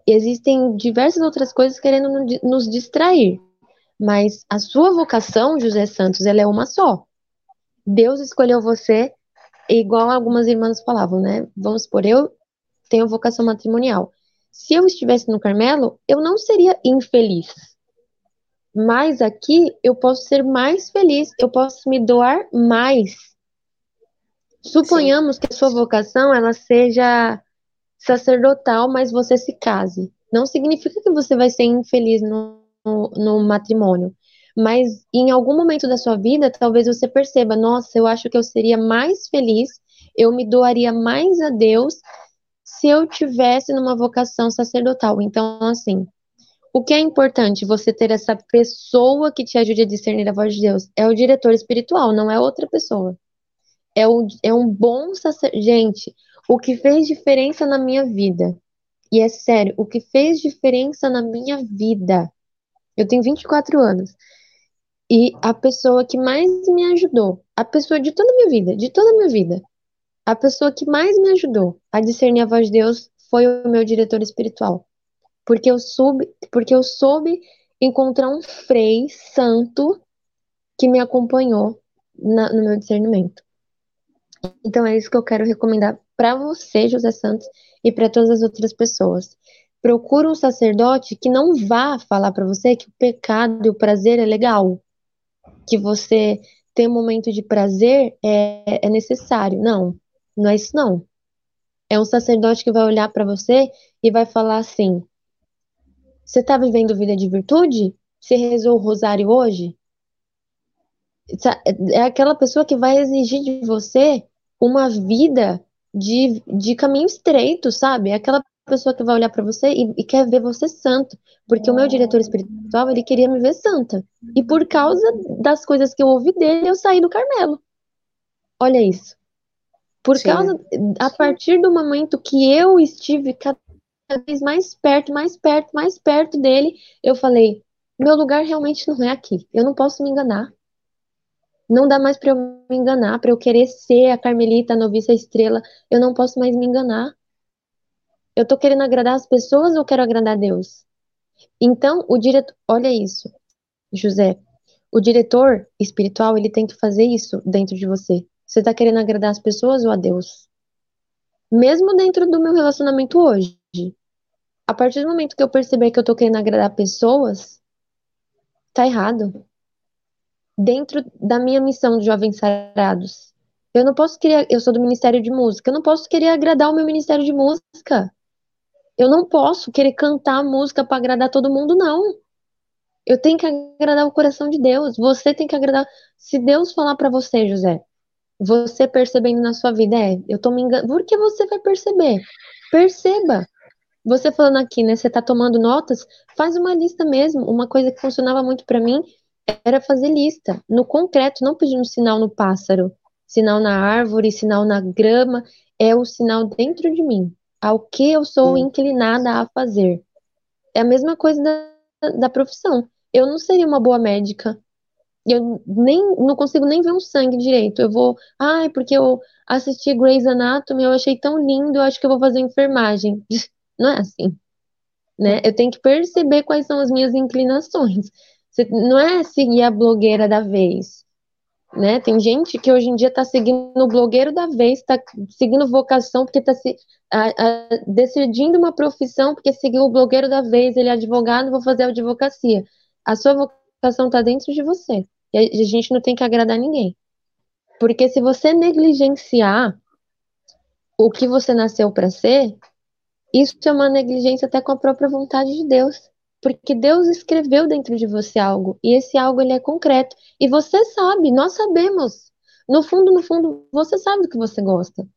existem diversas outras coisas querendo nos distrair. Mas a sua vocação, José Santos, ela é uma só. Deus escolheu você, igual algumas irmãs falavam, né? Vamos supor, eu tenho vocação matrimonial. Se eu estivesse no Carmelo, eu não seria infeliz. Mas aqui eu posso ser mais feliz, eu posso me doar mais. Suponhamos Sim. que a sua vocação ela seja sacerdotal, mas você se case. Não significa que você vai ser infeliz no, no, no matrimônio. Mas em algum momento da sua vida, talvez você perceba: nossa, eu acho que eu seria mais feliz, eu me doaria mais a Deus se eu tivesse numa vocação sacerdotal. Então, assim, o que é importante você ter essa pessoa que te ajude a discernir a voz de Deus é o diretor espiritual, não é outra pessoa. É, o, é um bom sacerdote. Gente, o que fez diferença na minha vida, e é sério, o que fez diferença na minha vida, eu tenho 24 anos, e a pessoa que mais me ajudou, a pessoa de toda a minha vida, de toda a minha vida, a pessoa que mais me ajudou a discernir a voz de Deus foi o meu diretor espiritual. Porque eu soube, porque eu soube encontrar um frei santo que me acompanhou na, no meu discernimento. Então é isso que eu quero recomendar para você, José Santos, e para todas as outras pessoas. Procura um sacerdote que não vá falar para você que o pecado e o prazer é legal, que você ter um momento de prazer é, é necessário. Não, não é isso não. É um sacerdote que vai olhar para você e vai falar assim: você está vivendo vida de virtude? Você rezou o rosário hoje? É aquela pessoa que vai exigir de você uma vida de, de caminho estreito, sabe? É aquela pessoa que vai olhar para você e, e, quer ver você santo, porque o meu diretor espiritual ele queria me ver santa e por causa das coisas que eu ouvi dele eu saí do Carmelo. Olha isso. Por Sim. causa a partir do momento que eu estive cada vez mais perto, mais perto, mais perto dele, eu falei: meu lugar realmente não é aqui. Eu não posso me enganar. Não dá mais para eu me enganar, para eu querer ser a Carmelita, a noviça a estrela. Eu não posso mais me enganar. Eu tô querendo agradar as pessoas ou quero agradar Deus? Então, o diretor, olha isso, José. O diretor espiritual, ele tem que fazer isso dentro de você. Você tá querendo agradar as pessoas ou a Deus? Mesmo dentro do meu relacionamento hoje. A partir do momento que eu perceber que eu tô querendo agradar pessoas, tá errado dentro da minha missão de Jovens Sarados. Eu não posso querer, eu sou do Ministério de Música, eu não posso querer agradar o meu Ministério de Música. Eu não posso querer cantar música para agradar todo mundo, não. Eu tenho que agradar o coração de Deus. Você tem que agradar. Se Deus falar para você, José, você percebendo na sua vida, é, eu tô me enganando. Por que você vai perceber? Perceba. Você falando aqui, né? Você tá tomando notas, faz uma lista mesmo. Uma coisa que funcionava muito para mim era fazer lista. No concreto, não pedindo sinal no pássaro, sinal na árvore, sinal na grama. É o sinal dentro de mim. Ao que eu sou inclinada a fazer. É a mesma coisa da, da profissão. Eu não seria uma boa médica. Eu nem não consigo nem ver um sangue direito. Eu vou, ai, porque eu assisti Grey's Anatomy, eu achei tão lindo, eu acho que eu vou fazer enfermagem. Não é assim, né? Eu tenho que perceber quais são as minhas inclinações. Não é seguir a blogueira da vez, né? Tem gente que hoje em dia está seguindo o blogueiro da vez, está seguindo vocação porque está se, decidindo uma profissão porque seguiu o blogueiro da vez, ele é advogado, vou fazer advocacia. A sua vocação está dentro de você. E a gente não tem que agradar ninguém. Porque se você negligenciar o que você nasceu para ser, isso é uma negligência até com a própria vontade de Deus. Porque Deus escreveu dentro de você algo, e esse algo ele é concreto. E você sabe, nós sabemos. No fundo, no fundo, você sabe do que você gosta.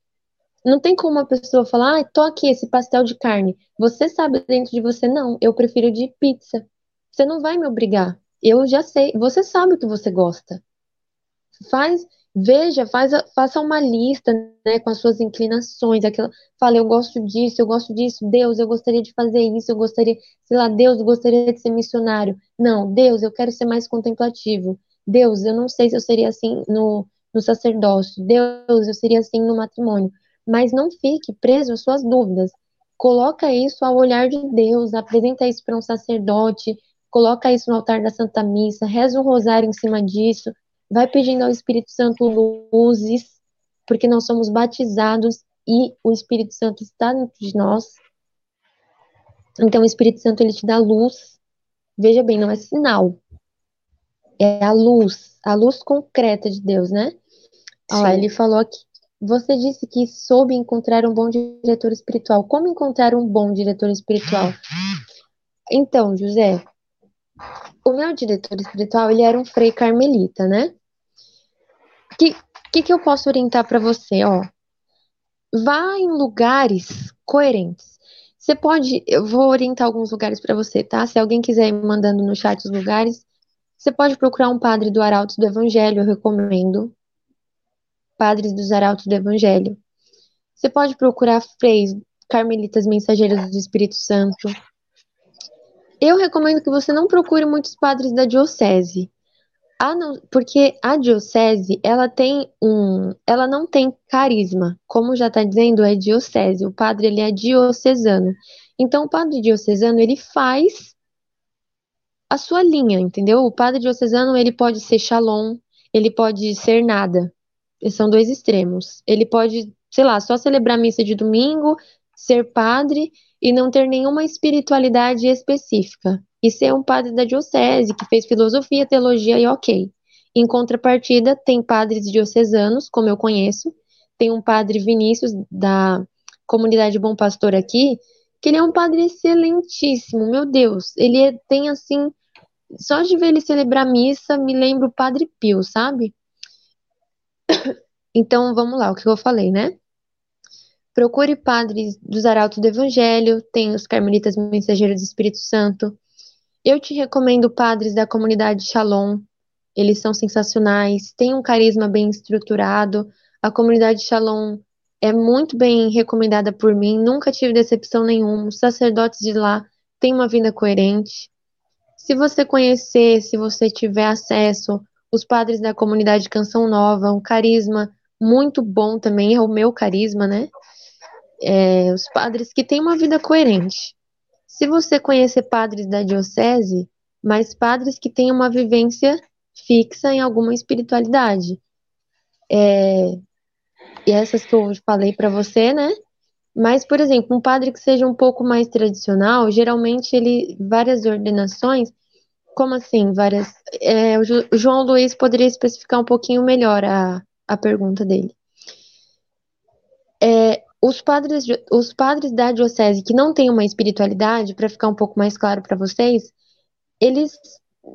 Não tem como uma pessoa falar, ah, tô aqui, esse pastel de carne. Você sabe dentro de você, não, eu prefiro de pizza. Você não vai me obrigar. Eu já sei, você sabe o que você gosta. Faz, veja, faz, faça uma lista, né, com as suas inclinações, aquela, fala, eu gosto disso, eu gosto disso, Deus, eu gostaria de fazer isso, eu gostaria, sei lá, Deus, eu gostaria de ser missionário. Não, Deus, eu quero ser mais contemplativo. Deus, eu não sei se eu seria assim no, no sacerdócio. Deus, eu seria assim no matrimônio. Mas não fique preso às suas dúvidas. Coloca isso ao olhar de Deus, apresenta isso para um sacerdote, coloca isso no altar da Santa Missa, reza um rosário em cima disso, vai pedindo ao Espírito Santo luzes, porque nós somos batizados e o Espírito Santo está dentro de nós. Então o Espírito Santo ele te dá luz. Veja bem, não é sinal. É a luz, a luz concreta de Deus, né? Olha lá, ele falou aqui. Você disse que soube encontrar um bom diretor espiritual. Como encontrar um bom diretor espiritual? Então, José, o meu diretor espiritual, ele era um frei carmelita, né? Que, que, que eu posso orientar para você, ó? Vá em lugares coerentes. Você pode, eu vou orientar alguns lugares para você, tá? Se alguém quiser ir mandando no chat os lugares, você pode procurar um padre do Arautos do Evangelho, eu recomendo. Padres dos Arautos do Evangelho. Você pode procurar freis carmelitas mensageiros do Espírito Santo. Eu recomendo que você não procure muitos padres da diocese. Ah, não, porque a diocese, ela tem um, ela não tem carisma, como já está dizendo, é diocese. O padre ele é diocesano. Então o padre diocesano, ele faz a sua linha, entendeu? O padre diocesano, ele pode ser shalom, ele pode ser nada. São dois extremos. Ele pode, sei lá, só celebrar missa de domingo, ser padre e não ter nenhuma espiritualidade específica, e ser um padre da diocese que fez filosofia, teologia e ok. Em contrapartida, tem padres diocesanos, como eu conheço, tem um padre Vinícius da comunidade Bom Pastor aqui, que ele é um padre excelentíssimo, meu Deus, ele é, tem assim, só de ver ele celebrar missa, me lembra o Padre Pio, sabe? Então, vamos lá, o que eu falei, né? Procure padres dos arautos do Evangelho, tem os carmelitas mensageiros do Espírito Santo. Eu te recomendo padres da comunidade Shalom, eles são sensacionais, têm um carisma bem estruturado. A comunidade Shalom é muito bem recomendada por mim, nunca tive decepção nenhuma. Os sacerdotes de lá têm uma vida coerente. Se você conhecer, se você tiver acesso, os padres da comunidade Canção Nova, um carisma muito bom também, é o meu carisma, né? é, os padres que têm uma vida coerente. Se você conhecer padres da diocese, mas padres que têm uma vivência fixa em alguma espiritualidade. É, e essas que eu falei para você, né? Mas, por exemplo, um padre que seja um pouco mais tradicional, geralmente ele várias ordenações, como assim, várias? É, o João Luiz poderia especificar um pouquinho melhor a, a pergunta dele. É, os padres, os padres da diocese que não têm uma espiritualidade, para ficar um pouco mais claro para vocês, eles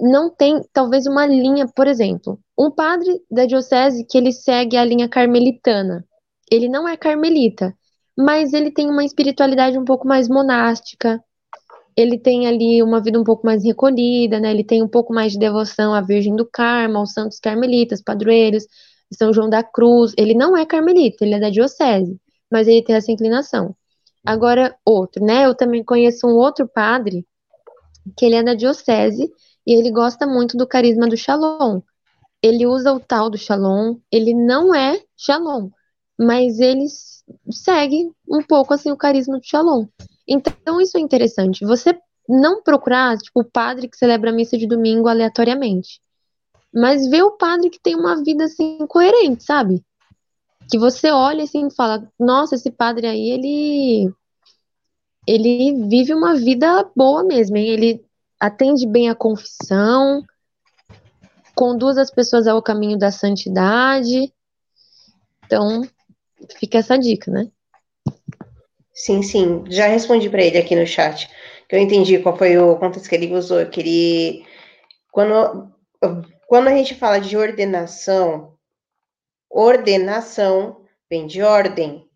não têm talvez uma linha, por exemplo, um padre da diocese que ele segue a linha carmelitana, ele não é carmelita, mas ele tem uma espiritualidade um pouco mais monástica. Ele tem ali uma vida um pouco mais recolhida, né? Ele tem um pouco mais de devoção à Virgem do Carmo, aos santos carmelitas, padroeiros, São João da Cruz. Ele não é carmelita, ele é da diocese, mas ele tem essa inclinação. Agora, outro, né? Eu também conheço um outro padre que ele é da diocese e ele gosta muito do carisma do Shalom. Ele usa o tal do Shalom, ele não é Shalom, mas ele segue um pouco assim o carisma do Shalom. Então isso é interessante. Você não procurar, tipo, o padre que celebra a missa de domingo aleatoriamente. Mas ver o padre que tem uma vida assim coerente, sabe? Que você olha assim e fala: "Nossa, esse padre aí, ele ele vive uma vida boa mesmo, hein? Ele atende bem a confissão, conduz as pessoas ao caminho da santidade. Então, fica essa dica, né? Sim, sim. Já respondi para ele aqui no chat. Que eu entendi qual foi o contexto que ele usou. Que ele. Quando, quando a gente fala de ordenação, ordenação vem de ordem.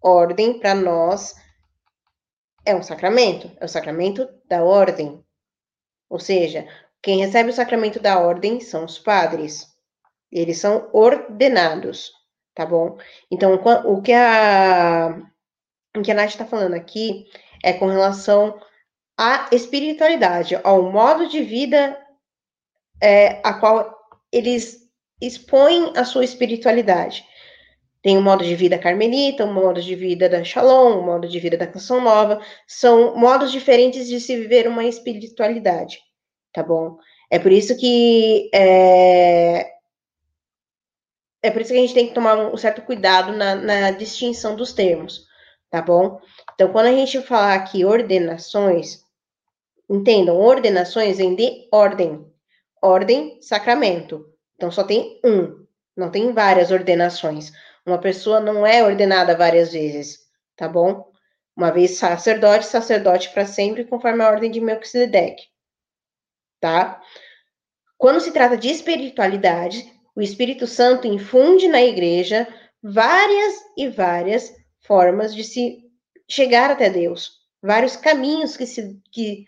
Ordem, para nós, é um sacramento. É o sacramento da ordem. Ou seja, quem recebe o sacramento da ordem são os padres. Eles são ordenados, tá bom? Então, o que a, o que a Nath está falando aqui é com relação à espiritualidade, ao modo de vida é, a qual eles expõem a sua espiritualidade. Tem o modo de vida carmelita, o modo de vida da Shalom, o modo de vida da Canção Nova. São modos diferentes de se viver uma espiritualidade tá bom? É por isso que é, é por isso que a gente tem que tomar um certo cuidado na, na distinção dos termos, tá bom? Então, quando a gente falar aqui ordenações, entendam, ordenações vem de ordem. Ordem, sacramento. Então, só tem um, não tem várias ordenações. Uma pessoa não é ordenada várias vezes, tá bom? Uma vez sacerdote, sacerdote para sempre, conforme a ordem de Melquisedeque tá? Quando se trata de espiritualidade, o Espírito Santo infunde na igreja várias e várias formas de se chegar até Deus, vários caminhos que se que,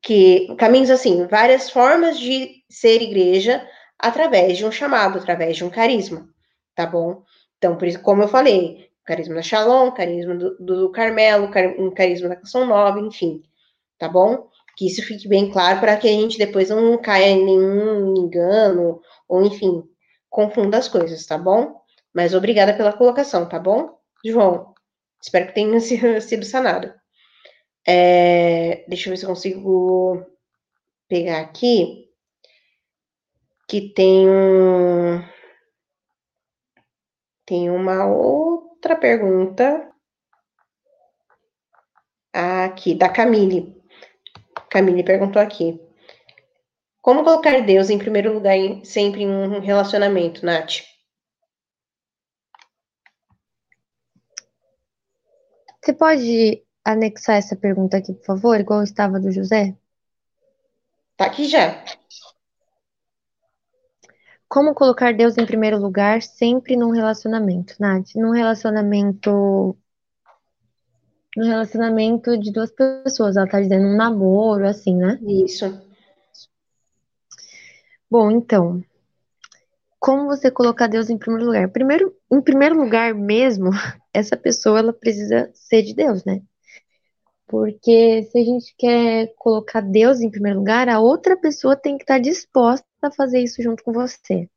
que caminhos assim, várias formas de ser igreja através de um chamado, através de um carisma, tá bom? Então, por isso, como eu falei, carisma da Shalom, carisma do, do Carmelo, um carisma da Canção Nova, enfim, tá bom? Que isso fique bem claro para que a gente depois não caia em nenhum engano, ou enfim, confunda as coisas, tá bom? Mas obrigada pela colocação, tá bom, João? Espero que tenha sido sanado. É, deixa eu ver se eu consigo pegar aqui. Que tem um. Tem uma outra pergunta. Aqui, da Camille. Camille perguntou aqui. Como colocar Deus em primeiro lugar em, sempre em um relacionamento, Nath? Você pode anexar essa pergunta aqui, por favor, igual estava do José? Tá aqui já. Como colocar Deus em primeiro lugar sempre num relacionamento, Nath? Num relacionamento no relacionamento de duas pessoas. Ela tá dizendo um namoro, assim, né? Isso. Bom, então, como você colocar Deus em primeiro lugar? Primeiro, em primeiro lugar mesmo, essa pessoa ela precisa ser de Deus, né? Porque se a gente quer colocar Deus em primeiro lugar, a outra pessoa tem que estar disposta a fazer isso junto com você.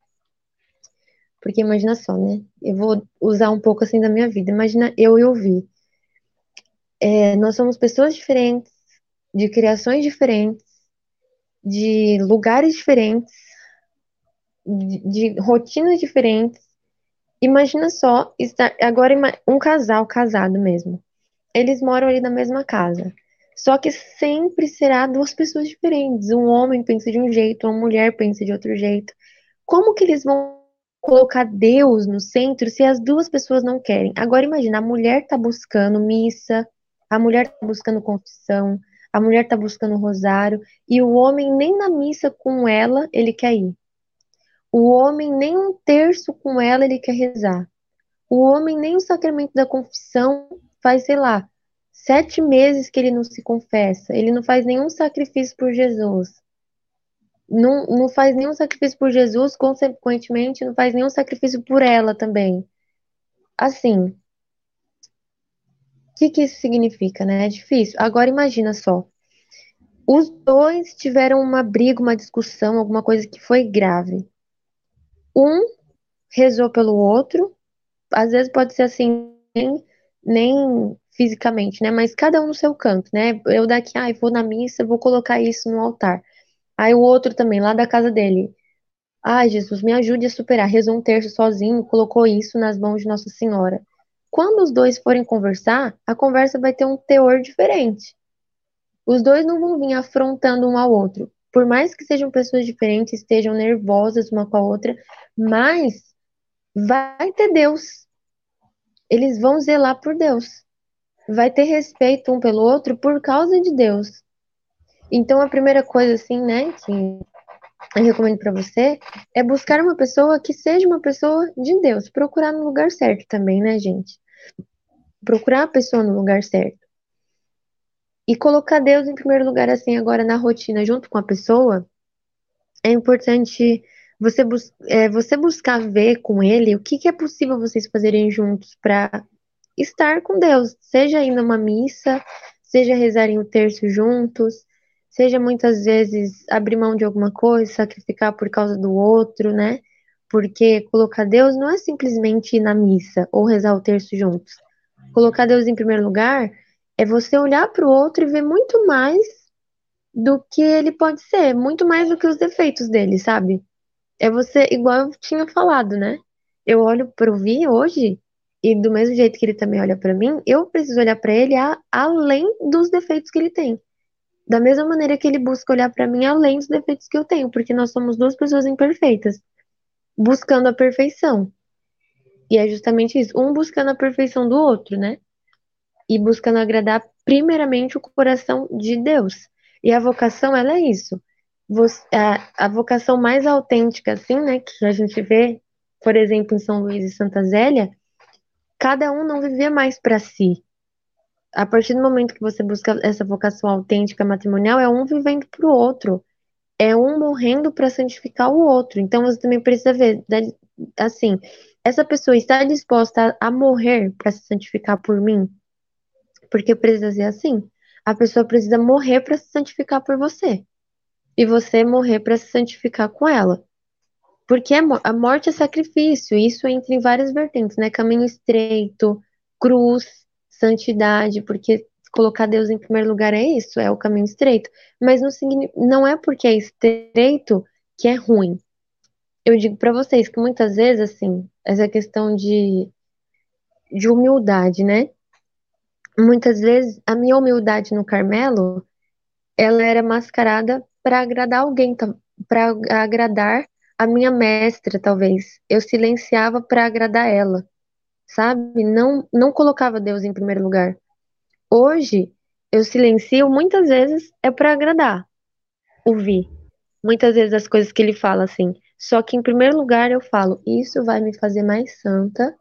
Porque imagina só, né? Eu vou usar um pouco assim da minha vida. Imagina eu e o Vi é, nós somos pessoas diferentes, de criações diferentes, de lugares diferentes, de, de rotinas diferentes. Imagina só estar agora um casal casado mesmo. Eles moram ali na mesma casa. Só que sempre será duas pessoas diferentes. Um homem pensa de um jeito, uma mulher pensa de outro jeito. Como que eles vão colocar Deus no centro se as duas pessoas não querem? Agora imagina, a mulher está buscando missa, a mulher está buscando confissão, a mulher está buscando rosário, e o homem nem na missa com ela ele quer ir. O homem nem um terço com ela ele quer rezar. O homem nem o sacramento da confissão faz, sei lá, sete meses que ele não se confessa, ele não faz nenhum sacrifício por Jesus. Não, não faz nenhum sacrifício por Jesus, consequentemente, não faz nenhum sacrifício por ela também. Assim, o que, que isso significa, né? É difícil. Agora imagina só. Os dois tiveram uma briga, uma discussão, alguma coisa que foi grave. Um rezou pelo outro, às vezes pode ser assim, nem, nem fisicamente, né? Mas cada um no seu canto, né? Eu daqui, ai, ah, vou na missa, vou colocar isso no altar. Aí o outro também, lá da casa dele. Ai, Jesus, me ajude a superar. Rezou um terço sozinho, colocou isso nas mãos de Nossa Senhora. Quando os dois forem conversar, a conversa vai ter um teor diferente. Os dois não vão vir afrontando um ao outro. Por mais que sejam pessoas diferentes, estejam nervosas uma com a outra, mas vai ter Deus. Eles vão zelar por Deus. Vai ter respeito um pelo outro por causa de Deus. Então, a primeira coisa, assim, né, que eu recomendo para você é buscar uma pessoa que seja uma pessoa de Deus. Procurar no lugar certo também, né, gente? Procurar a pessoa no lugar certo. E colocar Deus em primeiro lugar, assim, agora na rotina, junto com a pessoa, é importante você, bus é, você buscar ver com ele o que, que é possível vocês fazerem juntos para estar com Deus, seja ir numa missa, seja rezarem o terço juntos, seja muitas vezes abrir mão de alguma coisa, sacrificar por causa do outro, né? Porque colocar Deus não é simplesmente ir na missa ou rezar o terço juntos. Colocar Deus em primeiro lugar é você olhar para o outro e ver muito mais do que ele pode ser, muito mais do que os defeitos dele, sabe? É você, igual eu tinha falado, né? Eu olho para o Vi hoje e do mesmo jeito que ele também olha para mim, eu preciso olhar para ele a, além dos defeitos que ele tem. Da mesma maneira que ele busca olhar para mim além dos defeitos que eu tenho, porque nós somos duas pessoas imperfeitas, buscando a perfeição. E é justamente isso, um buscando a perfeição do outro, né? e buscando agradar primeiramente o coração de Deus. E a vocação, ela é isso. a, a vocação mais autêntica, assim, né, que a gente vê, por exemplo, em São Luís e Santa Zélia, cada um não vivia mais para si. A partir do momento que você busca essa vocação autêntica matrimonial, é um vivendo para o outro. É um morrendo para santificar o outro. Então você também precisa ver, assim, essa pessoa está disposta a, a morrer para se santificar por mim? Porque precisa ser assim. A pessoa precisa morrer para se santificar por você. E você morrer para se santificar com ela. Porque a morte é sacrifício, isso entra em várias vertentes, né? Caminho estreito, cruz, santidade, porque colocar Deus em primeiro lugar é isso, é o caminho estreito. Mas não, não é porque é estreito que é ruim. Eu digo para vocês que muitas vezes, assim, essa questão de, de humildade, né? muitas vezes a minha humildade no Carmelo, ela era mascarada para agradar alguém, para agradar a minha mestra, talvez. Eu silenciava para agradar ela, sabe? Não, não colocava Deus em primeiro lugar. Hoje, eu silencio muitas vezes é para agradar, ouvir. Muitas vezes as coisas que ele fala assim. Só que em primeiro lugar eu falo, isso vai me fazer mais santa,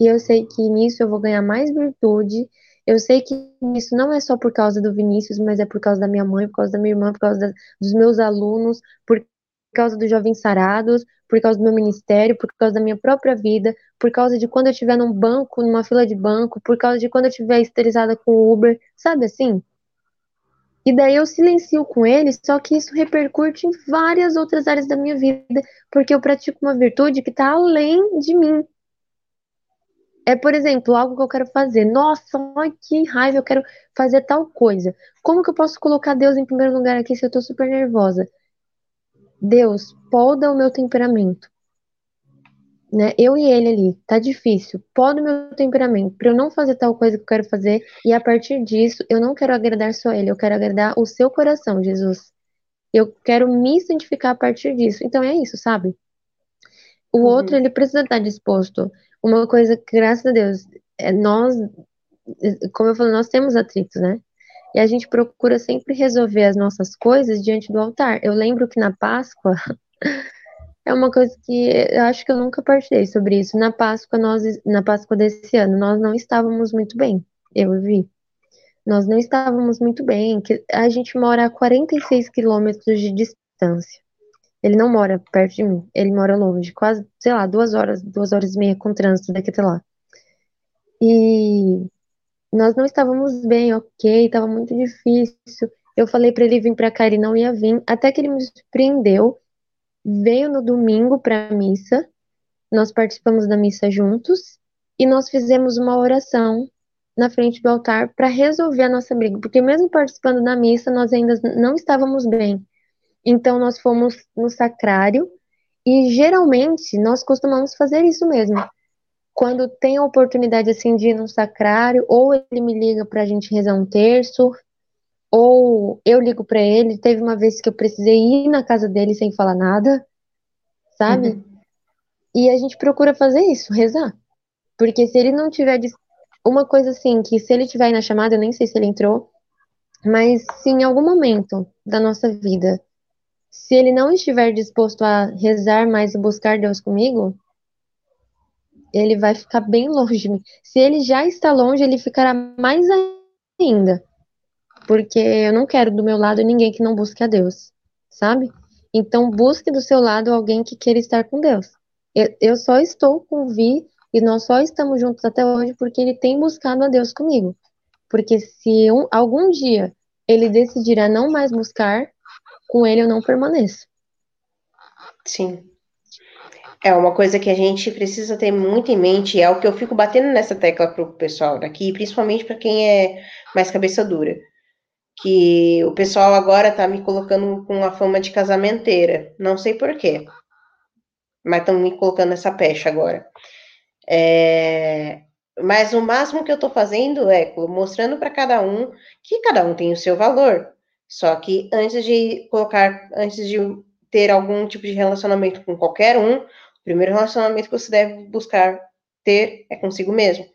e eu sei que nisso eu vou ganhar mais virtude, eu sei que isso não é só por causa do Vinícius, mas é por causa da minha mãe, por causa da minha irmã, por causa da, dos meus alunos, por causa dos jovens sarados, por causa do meu ministério, por causa da minha própria vida, por causa de quando eu estiver num banco, numa fila de banco, por causa de quando eu estiver esterilizada com o Uber, sabe assim? E daí eu silencio com ele, só que isso repercute em várias outras áreas da minha vida, porque eu pratico uma virtude que está além de mim, é, por exemplo, algo que eu quero fazer. Nossa, ai, que raiva, eu quero fazer tal coisa. Como que eu posso colocar Deus em primeiro lugar aqui se eu tô super nervosa? Deus, poda o meu temperamento. Né? Eu e ele ali, tá difícil. Poda o meu temperamento para eu não fazer tal coisa que eu quero fazer e a partir disso eu não quero agradar só ele, eu quero agradar o seu coração, Jesus. Eu quero me santificar a partir disso. Então é isso, sabe? O uhum. outro, ele precisa estar disposto uma coisa que, graças a Deus, é nós, como eu falei, nós temos atritos, né? E a gente procura sempre resolver as nossas coisas diante do altar. Eu lembro que na Páscoa, é uma coisa que eu acho que eu nunca partilhei sobre isso. Na Páscoa, nós, na Páscoa desse ano, nós não estávamos muito bem. eu vi. Nós não estávamos muito bem, a gente mora a 46 quilômetros de distância. Ele não mora perto de mim, ele mora longe, quase, sei lá, duas horas, duas horas e meia com trânsito daqui até lá. E nós não estávamos bem, ok, estava muito difícil. Eu falei para ele vir para cá, ele não ia vir, até que ele me surpreendeu. Veio no domingo para a missa, nós participamos da missa juntos e nós fizemos uma oração na frente do altar para resolver a nossa briga, porque mesmo participando da missa, nós ainda não estávamos bem. Então nós fomos no sacrário e geralmente nós costumamos fazer isso mesmo. Quando tem a oportunidade assim de ir no sacrário, ou ele me liga para a gente rezar um terço, ou eu ligo para ele. Teve uma vez que eu precisei ir na casa dele sem falar nada, sabe? Uhum. E a gente procura fazer isso, rezar. Porque se ele não tiver uma coisa assim, que se ele tiver aí na chamada, eu nem sei se ele entrou, mas se em algum momento da nossa vida, se ele não estiver disposto a rezar mais e buscar Deus comigo, ele vai ficar bem longe de mim. Se ele já está longe, ele ficará mais ainda. Porque eu não quero do meu lado ninguém que não busque a Deus, sabe? Então busque do seu lado alguém que queira estar com Deus. Eu, eu só estou com o Vi e nós só estamos juntos até hoje porque ele tem buscado a Deus comigo. Porque se um, algum dia ele decidir a não mais buscar, com ele eu não permaneço. Sim. É uma coisa que a gente precisa ter muito em mente, é o que eu fico batendo nessa tecla pro pessoal daqui, principalmente para quem é mais cabeça dura. Que o pessoal agora tá me colocando com a fama de casamenteira. Não sei porquê. Mas estão me colocando essa pecha agora. É, mas o máximo que eu estou fazendo é mostrando para cada um que cada um tem o seu valor. Só que antes de colocar, antes de ter algum tipo de relacionamento com qualquer um, o primeiro relacionamento que você deve buscar ter é consigo mesmo.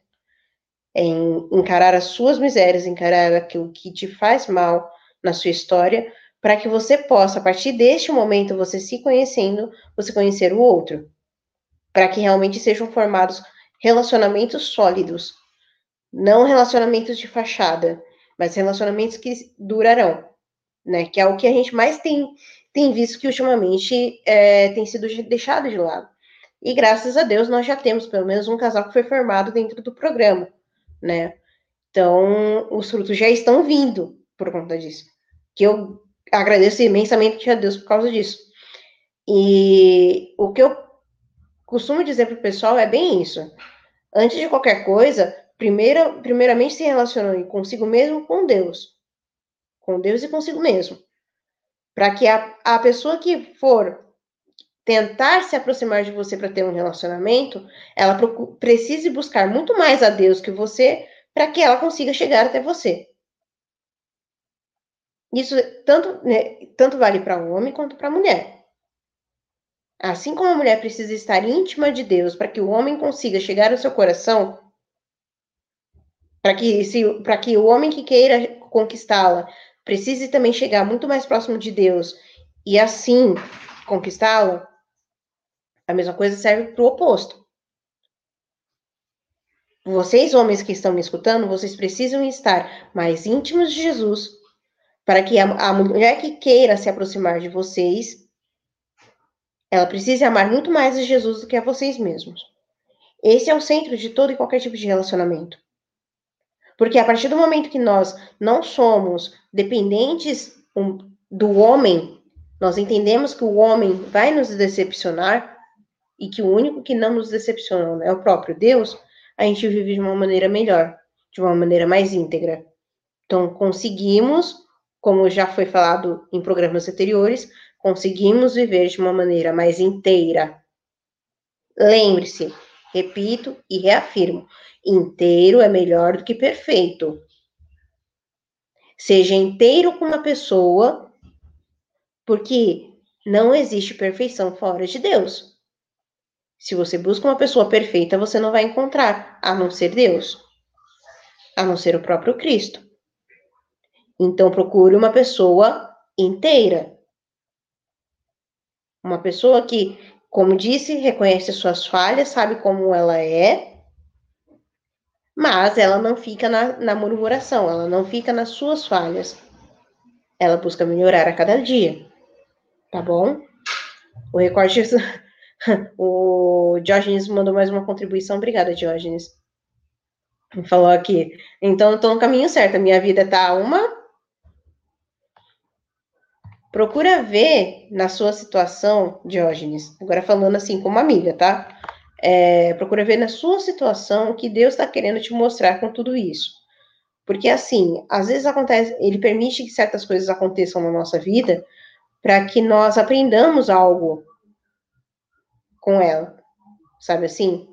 É encarar as suas misérias, encarar aquilo que te faz mal na sua história, para que você possa, a partir deste momento, você se conhecendo, você conhecer o outro para que realmente sejam formados relacionamentos sólidos, não relacionamentos de fachada, mas relacionamentos que durarão, né? Que é o que a gente mais tem, tem visto que ultimamente é, tem sido deixado de lado. E graças a Deus nós já temos pelo menos um casal que foi formado dentro do programa, né? Então, os frutos já estão vindo por conta disso. Que eu agradeço imensamente a Deus por causa disso. E o que eu costumo dizer para o pessoal é bem isso. Antes de qualquer coisa, primeira, primeiramente se relacionando consigo mesmo com Deus. Com Deus e consigo mesmo. Para que a, a pessoa que for tentar se aproximar de você para ter um relacionamento, ela precise buscar muito mais a Deus que você para que ela consiga chegar até você. Isso tanto, né, tanto vale para o homem quanto para a mulher. Assim como a mulher precisa estar íntima de Deus para que o homem consiga chegar ao seu coração, para que, se, que o homem que queira conquistá-la precise também chegar muito mais próximo de Deus e assim conquistá-la, a mesma coisa serve para o oposto. Vocês, homens que estão me escutando, vocês precisam estar mais íntimos de Jesus para que a, a mulher que queira se aproximar de vocês ela precisa amar muito mais a Jesus do que a vocês mesmos. Esse é o centro de todo e qualquer tipo de relacionamento. Porque a partir do momento que nós não somos dependentes do homem, nós entendemos que o homem vai nos decepcionar e que o único que não nos decepciona é o próprio Deus, a gente vive de uma maneira melhor, de uma maneira mais íntegra. Então, conseguimos, como já foi falado em programas anteriores, conseguimos viver de uma maneira mais inteira. Lembre-se, repito e reafirmo: inteiro é melhor do que perfeito. Seja inteiro com uma pessoa, porque não existe perfeição fora de Deus. Se você busca uma pessoa perfeita, você não vai encontrar, a não ser Deus, a não ser o próprio Cristo. Então, procure uma pessoa inteira. Uma pessoa que, como disse, reconhece suas falhas, sabe como ela é, Mas ela não fica na, na murmuração, ela não fica nas suas falhas. Ela busca melhorar a cada dia. Tá bom? O recorte. o Diógenes mandou mais uma contribuição. Obrigada, Diógenes. Falou aqui. Então, eu tô no caminho certo. A minha vida tá uma. Procura ver na sua situação, Diógenes, agora falando assim como amiga, tá? É, procura ver na sua situação o que Deus está querendo te mostrar com tudo isso. Porque, assim, às vezes acontece, ele permite que certas coisas aconteçam na nossa vida para que nós aprendamos algo com ela. Sabe assim?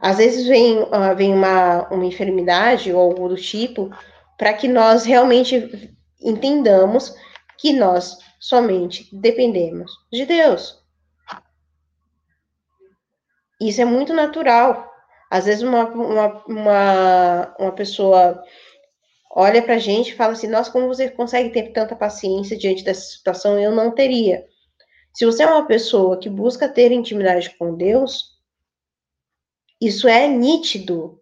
Às vezes vem, vem uma, uma enfermidade ou algo do tipo para que nós realmente entendamos que nós somente dependemos de Deus. Isso é muito natural. Às vezes uma, uma, uma, uma pessoa olha para a gente e fala assim, nossa, como você consegue ter tanta paciência diante dessa situação? Eu não teria. Se você é uma pessoa que busca ter intimidade com Deus, isso é nítido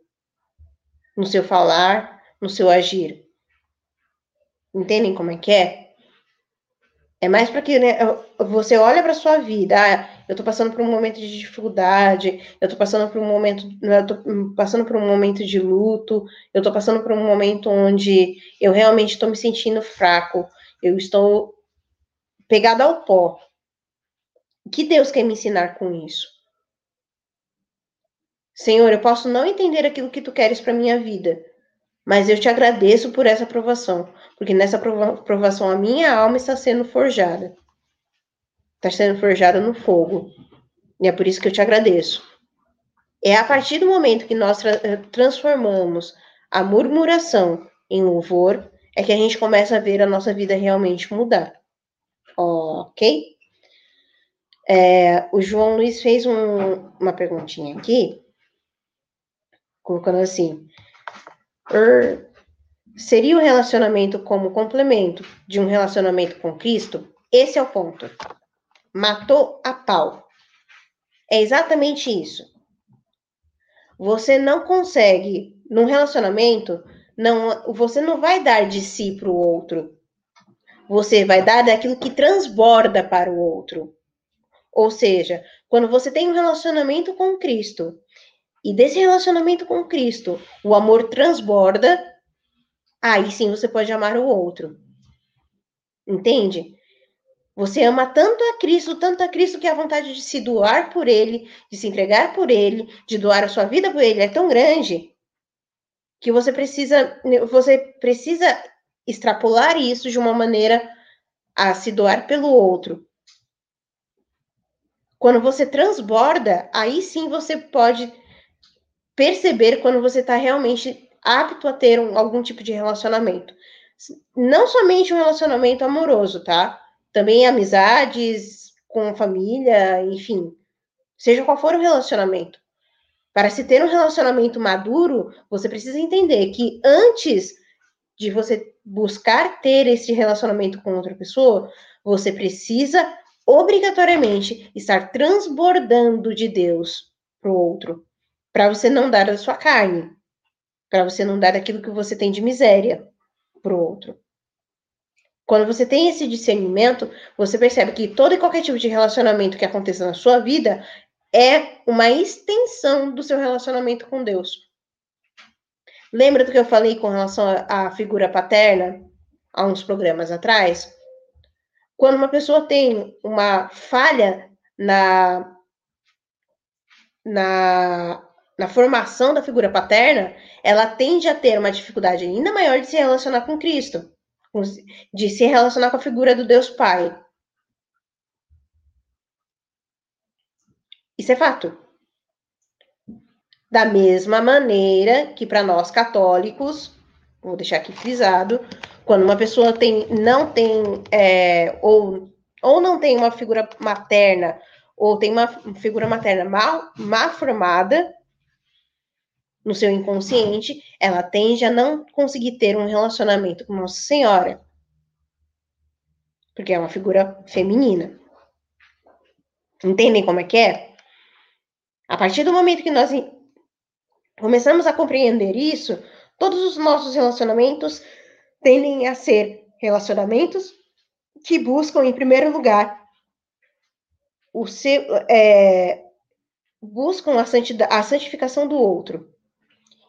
no seu falar, no seu agir. Entendem como é que é? É mais para que né, você olha para sua vida. Ah, eu estou passando por um momento de dificuldade, eu estou passando por um momento, né, eu tô passando por um momento de luto, eu estou passando por um momento onde eu realmente estou me sentindo fraco, eu estou pegado ao pó. O que Deus quer me ensinar com isso? Senhor, eu posso não entender aquilo que tu queres para minha vida, mas eu te agradeço por essa aprovação, porque nessa aprovação a minha alma está sendo forjada. Está sendo forjada no fogo. E é por isso que eu te agradeço. É a partir do momento que nós tra eh, transformamos a murmuração em louvor, é que a gente começa a ver a nossa vida realmente mudar. Ok? É, o João Luiz fez um, uma perguntinha aqui, colocando assim: er, seria o relacionamento como complemento de um relacionamento com Cristo? Esse é o ponto. Matou a pau. É exatamente isso. Você não consegue, num relacionamento, não, você não vai dar de si para o outro. Você vai dar daquilo que transborda para o outro. Ou seja, quando você tem um relacionamento com Cristo e desse relacionamento com Cristo, o amor transborda, aí sim você pode amar o outro. Entende? Você ama tanto a Cristo, tanto a Cristo que a vontade de se doar por ele, de se entregar por ele, de doar a sua vida por ele é tão grande que você precisa você precisa extrapolar isso de uma maneira a se doar pelo outro. Quando você transborda, aí sim você pode perceber quando você está realmente apto a ter um, algum tipo de relacionamento. Não somente um relacionamento amoroso, tá? Também amizades com família, enfim. Seja qual for o relacionamento. Para se ter um relacionamento maduro, você precisa entender que antes de você buscar ter esse relacionamento com outra pessoa, você precisa obrigatoriamente estar transbordando de Deus para o outro para você não dar da sua carne, para você não dar aquilo que você tem de miséria para o outro. Quando você tem esse discernimento, você percebe que todo e qualquer tipo de relacionamento que aconteça na sua vida é uma extensão do seu relacionamento com Deus. Lembra do que eu falei com relação à figura paterna há uns programas atrás? Quando uma pessoa tem uma falha na, na na formação da figura paterna, ela tende a ter uma dificuldade ainda maior de se relacionar com Cristo, de se relacionar com a figura do Deus Pai. Isso é fato. Da mesma maneira que para nós católicos, vou deixar aqui frisado, quando uma pessoa tem, não tem, é, ou, ou não tem uma figura materna, ou tem uma figura materna mal, mal formada, no seu inconsciente, ela tende a não conseguir ter um relacionamento com Nossa Senhora. Porque é uma figura feminina. Entendem como é que é? A partir do momento que nós começamos a compreender isso, todos os nossos relacionamentos tendem a ser relacionamentos que buscam, em primeiro lugar, o seu, é, buscam a, a santificação do outro.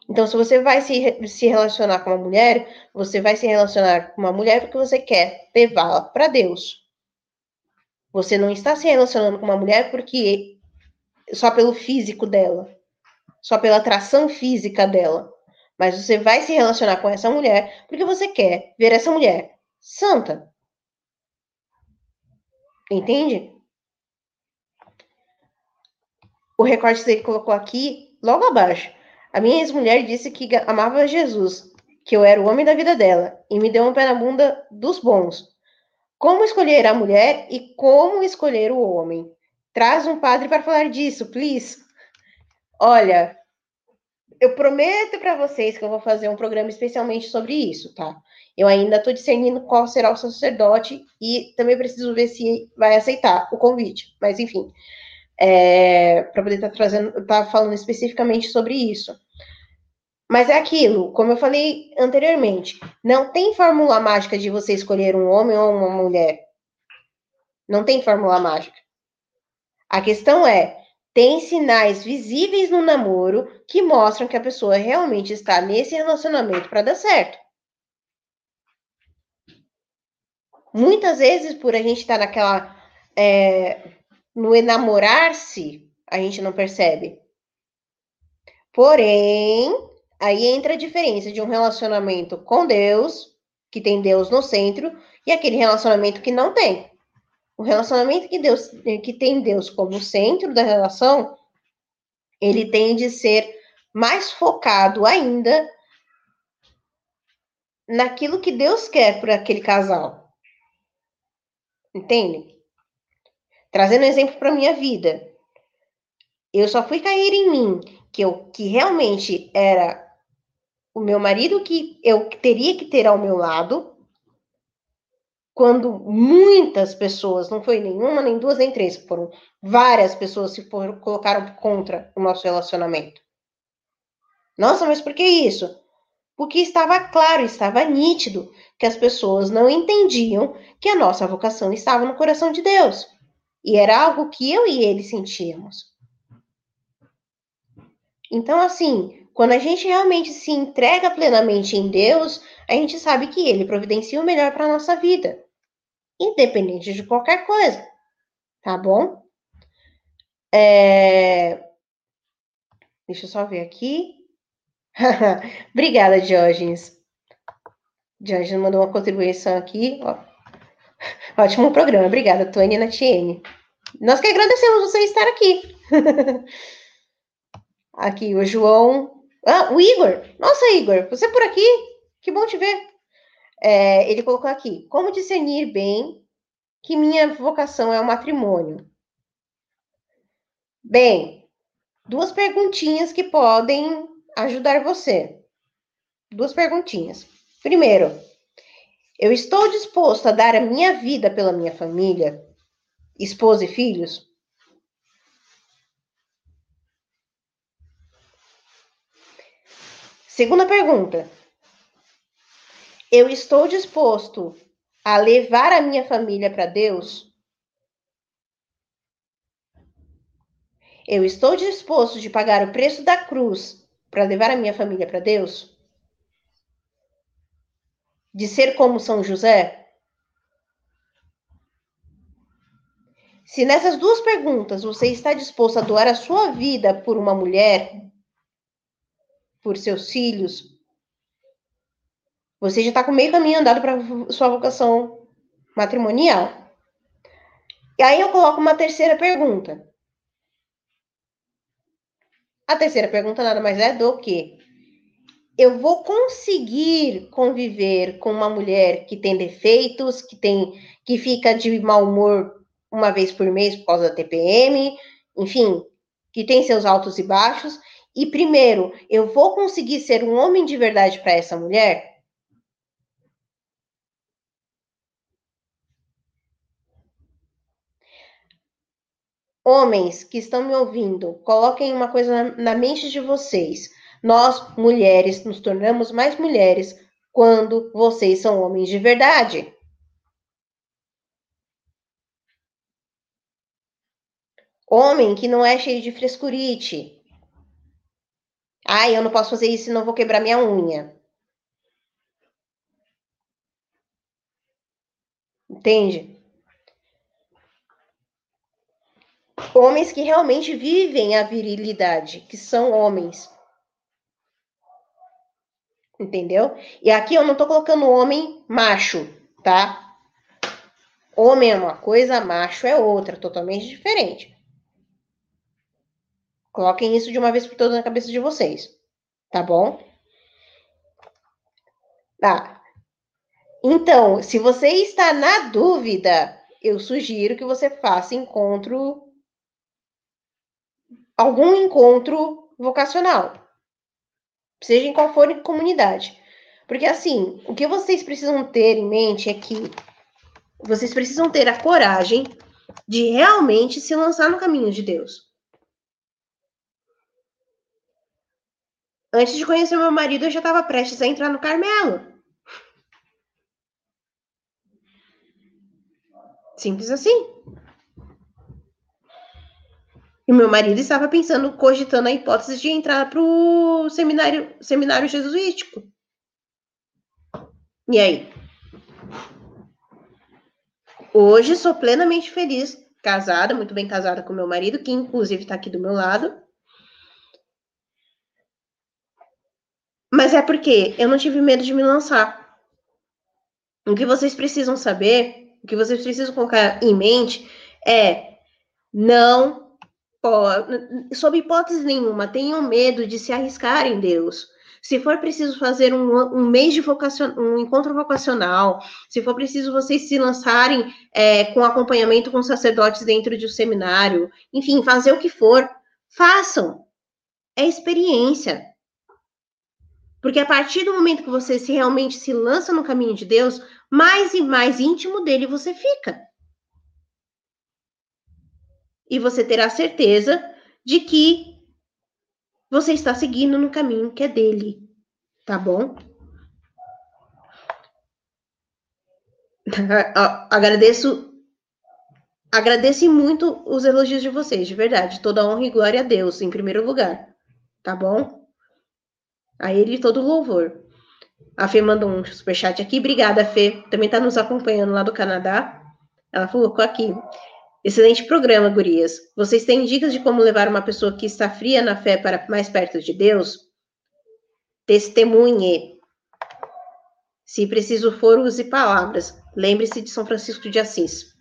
Então, se você vai se, se relacionar com uma mulher, você vai se relacionar com uma mulher porque você quer levá-la para Deus. Você não está se relacionando com uma mulher porque só pelo físico dela, só pela atração física dela. Mas você vai se relacionar com essa mulher porque você quer ver essa mulher santa. Entende? O recorte que ele colocou aqui, logo abaixo. A minha ex-mulher disse que amava Jesus, que eu era o homem da vida dela, e me deu um pé na bunda dos bons. Como escolher a mulher e como escolher o homem? Traz um padre para falar disso, please. Olha, eu prometo para vocês que eu vou fazer um programa especialmente sobre isso, tá? Eu ainda estou discernindo qual será o sacerdote e também preciso ver se vai aceitar o convite. Mas enfim, é, para poder estar tá trazendo, tá falando especificamente sobre isso. Mas é aquilo, como eu falei anteriormente, não tem fórmula mágica de você escolher um homem ou uma mulher. Não tem fórmula mágica. A questão é, tem sinais visíveis no namoro que mostram que a pessoa realmente está nesse relacionamento para dar certo. Muitas vezes, por a gente estar tá naquela é, no enamorar-se, a gente não percebe. Porém, aí entra a diferença de um relacionamento com Deus, que tem Deus no centro, e aquele relacionamento que não tem. O relacionamento que Deus que tem Deus como centro da relação, ele tende a ser mais focado ainda naquilo que Deus quer para aquele casal. Entende? Trazendo um exemplo para minha vida. Eu só fui cair em mim que eu que realmente era o meu marido que eu teria que ter ao meu lado quando muitas pessoas, não foi nenhuma, nem duas, nem três, foram várias pessoas se colocaram contra o nosso relacionamento. Nossa, mas por que isso? Porque estava claro, estava nítido que as pessoas não entendiam que a nossa vocação estava no coração de Deus. E era algo que eu e ele sentíamos. Então, assim, quando a gente realmente se entrega plenamente em Deus, a gente sabe que Ele providencia o melhor para a nossa vida, independente de qualquer coisa, tá bom? É... Deixa eu só ver aqui. Obrigada, Diógenes. Diógenes mandou uma contribuição aqui. Ó. Ótimo programa. Obrigada, Tony Natiene. Nós que agradecemos você estar aqui. aqui, o João. Ah, o Igor. Nossa, Igor, você por aqui? Que bom te ver. É, ele colocou aqui: como discernir bem que minha vocação é o matrimônio? Bem, duas perguntinhas que podem ajudar você. Duas perguntinhas. Primeiro, eu estou disposto a dar a minha vida pela minha família, esposa e filhos? Segunda pergunta. Eu estou disposto a levar a minha família para Deus? Eu estou disposto de pagar o preço da cruz para levar a minha família para Deus? De ser como São José? Se nessas duas perguntas você está disposto a doar a sua vida por uma mulher, por seus filhos, você já está com meio caminho andado para sua vocação matrimonial. E aí eu coloco uma terceira pergunta. A terceira pergunta nada mais é do que eu vou conseguir conviver com uma mulher que tem defeitos, que tem que fica de mau humor uma vez por mês por causa da TPM, enfim, que tem seus altos e baixos. E primeiro, eu vou conseguir ser um homem de verdade para essa mulher? Homens que estão me ouvindo, coloquem uma coisa na, mente de vocês. Nós, mulheres, nos tornamos mais mulheres quando vocês são homens de verdade. Homem que não é cheio de frescurite. Ai, eu não posso fazer isso, senão vou quebrar minha unha. Entende? Homens que realmente vivem a virilidade, que são homens. Entendeu? E aqui eu não tô colocando homem macho, tá? Homem é uma coisa, macho é outra, totalmente diferente. Coloquem isso de uma vez por todas na cabeça de vocês, tá bom? Tá. Então, se você está na dúvida, eu sugiro que você faça encontro algum encontro vocacional. Seja em qual for comunidade. Porque assim, o que vocês precisam ter em mente é que vocês precisam ter a coragem de realmente se lançar no caminho de Deus. Antes de conhecer meu marido, eu já estava prestes a entrar no Carmelo. Simples assim. E meu marido estava pensando, cogitando a hipótese de entrar para o seminário, seminário jesuítico. E aí? Hoje sou plenamente feliz, casada, muito bem casada com meu marido, que inclusive está aqui do meu lado. Mas é porque eu não tive medo de me lançar. O que vocês precisam saber, o que vocês precisam colocar em mente é não sob hipótese nenhuma, tenham medo de se arriscar em Deus. Se for preciso fazer um, um mês de vocacion, um encontro vocacional, se for preciso vocês se lançarem é, com acompanhamento com sacerdotes dentro de um seminário, enfim, fazer o que for, façam. É experiência. Porque a partir do momento que você se realmente se lança no caminho de Deus, mais e mais íntimo dele você fica e você terá certeza de que você está seguindo no caminho que é dele, tá bom? Agradeço agradeço muito os elogios de vocês, de verdade. Toda honra e glória a Deus, em primeiro lugar. Tá bom? A ele todo louvor. A Fê mandou um superchat aqui. Obrigada, Fê. Também tá nos acompanhando lá do Canadá. Ela colocou aqui. Excelente programa, gurias. Vocês têm dicas de como levar uma pessoa que está fria na fé para mais perto de Deus? Testemunhe. Se preciso for, use palavras. Lembre-se de São Francisco de Assis.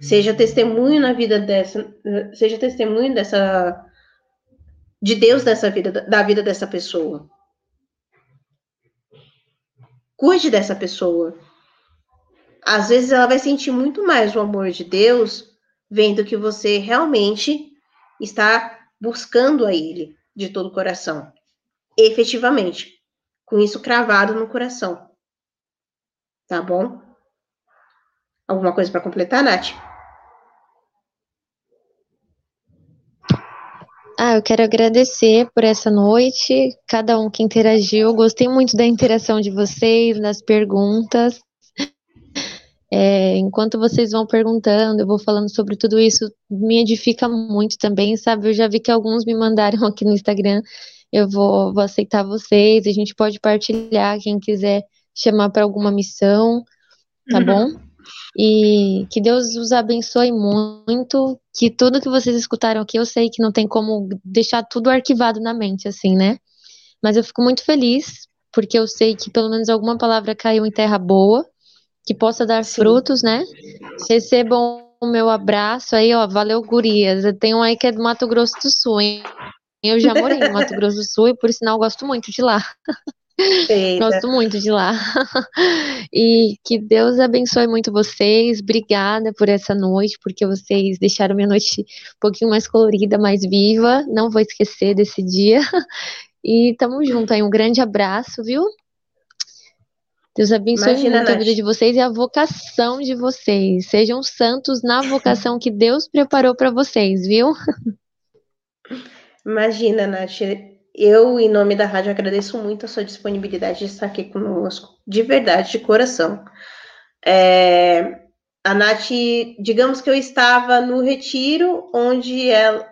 Seja testemunho na vida dessa, seja testemunho dessa de Deus dessa vida, da vida dessa pessoa. Cuide dessa pessoa às vezes ela vai sentir muito mais o amor de Deus vendo que você realmente está buscando a Ele de todo o coração, efetivamente, com isso cravado no coração. Tá bom? Alguma coisa para completar, Nath? Ah, eu quero agradecer por essa noite, cada um que interagiu. Gostei muito da interação de vocês, das perguntas. É, enquanto vocês vão perguntando, eu vou falando sobre tudo isso, me edifica muito também, sabe? Eu já vi que alguns me mandaram aqui no Instagram, eu vou, vou aceitar vocês, a gente pode partilhar, quem quiser chamar para alguma missão, tá uhum. bom? E que Deus os abençoe muito, que tudo que vocês escutaram aqui, eu sei que não tem como deixar tudo arquivado na mente, assim, né? Mas eu fico muito feliz, porque eu sei que pelo menos alguma palavra caiu em terra boa, que possa dar Sim. frutos, né? Recebam o meu abraço aí, ó. Valeu, gurias. Tem um aí que é do Mato Grosso do Sul, hein? Eu já morei no Mato Grosso do Sul e por sinal gosto muito de lá. Gosto muito de lá. E que Deus abençoe muito vocês. Obrigada por essa noite, porque vocês deixaram minha noite um pouquinho mais colorida, mais viva. Não vou esquecer desse dia. E tamo junto aí. Um grande abraço, viu? Deus abençoe Imagina, muito a vida de vocês e a vocação de vocês. Sejam santos na vocação que Deus preparou para vocês, viu? Imagina, Nath, eu, em nome da rádio, agradeço muito a sua disponibilidade de estar aqui conosco, de verdade, de coração. É, a Nath, digamos que eu estava no retiro, onde ela,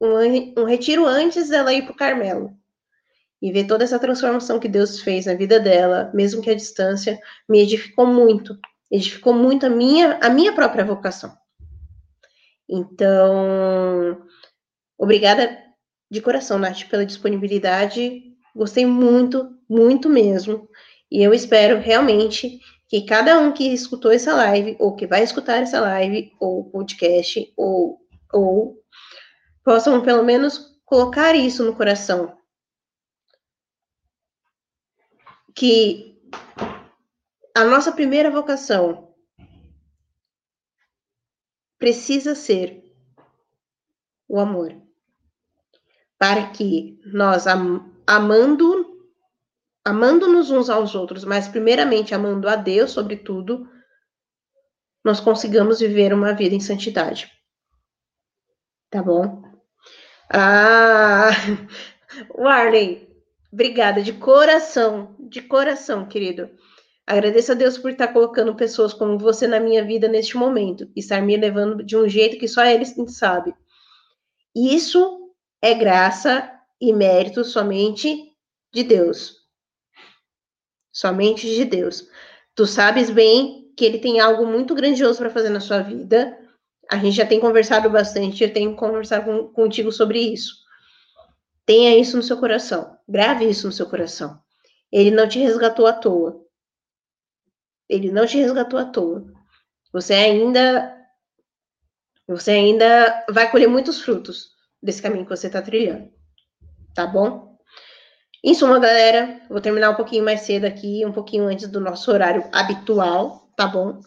um, um retiro antes dela ir para o Carmelo. E ver toda essa transformação que Deus fez na vida dela, mesmo que a distância, me edificou muito. Edificou muito a minha, a minha própria vocação. Então, obrigada de coração, Nath, pela disponibilidade. Gostei muito, muito mesmo. E eu espero realmente que cada um que escutou essa live, ou que vai escutar essa live, ou podcast, ou, ou possam pelo menos colocar isso no coração. Que a nossa primeira vocação precisa ser o amor para que nós, amando, amando-nos uns aos outros, mas primeiramente amando a Deus sobre tudo, nós consigamos viver uma vida em santidade. Tá bom? Ah, Warley, obrigada de coração, de coração, querido. Agradeço a Deus por estar colocando pessoas como você na minha vida neste momento, e estar me levando de um jeito que só Ele sabe. Isso é graça e mérito somente de Deus. Somente de Deus. Tu sabes bem que ele tem algo muito grandioso para fazer na sua vida. A gente já tem conversado bastante, eu tenho conversado com, contigo sobre isso. Tenha isso no seu coração. Grave isso no seu coração. Ele não te resgatou à toa. Ele não te resgatou à toa. Você ainda você ainda vai colher muitos frutos desse caminho que você está trilhando. Tá bom? Em suma, galera, vou terminar um pouquinho mais cedo aqui, um pouquinho antes do nosso horário habitual, tá bom?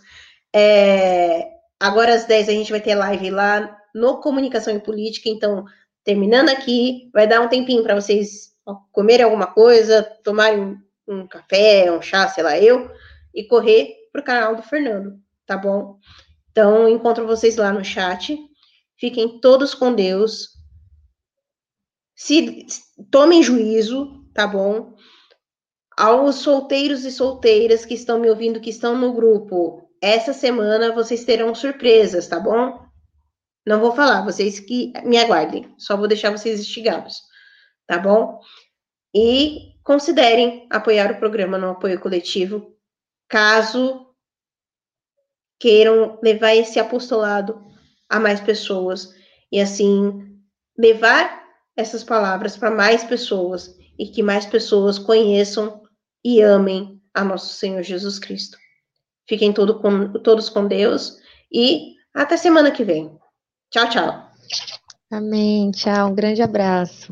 É, agora às 10 a gente vai ter live lá no Comunicação e Política, então, terminando aqui, vai dar um tempinho para vocês comerem alguma coisa, tomarem um, café, um chá, sei lá, eu, e correr pro canal do Fernando, tá bom? Então, encontro vocês lá no chat. Fiquem todos com Deus se tomem juízo, tá bom? Aos solteiros e solteiras que estão me ouvindo, que estão no grupo, essa semana vocês terão surpresas, tá bom? Não vou falar, vocês que me aguardem, só vou deixar vocês instigados, tá bom? E considerem apoiar o programa no apoio coletivo, caso queiram levar esse apostolado a mais pessoas e assim levar essas palavras para mais pessoas e que mais pessoas conheçam e amem a nosso Senhor Jesus Cristo. Fiquem todo com, todos com Deus e até semana que vem. Tchau, tchau. Amém. Tchau. Um grande abraço.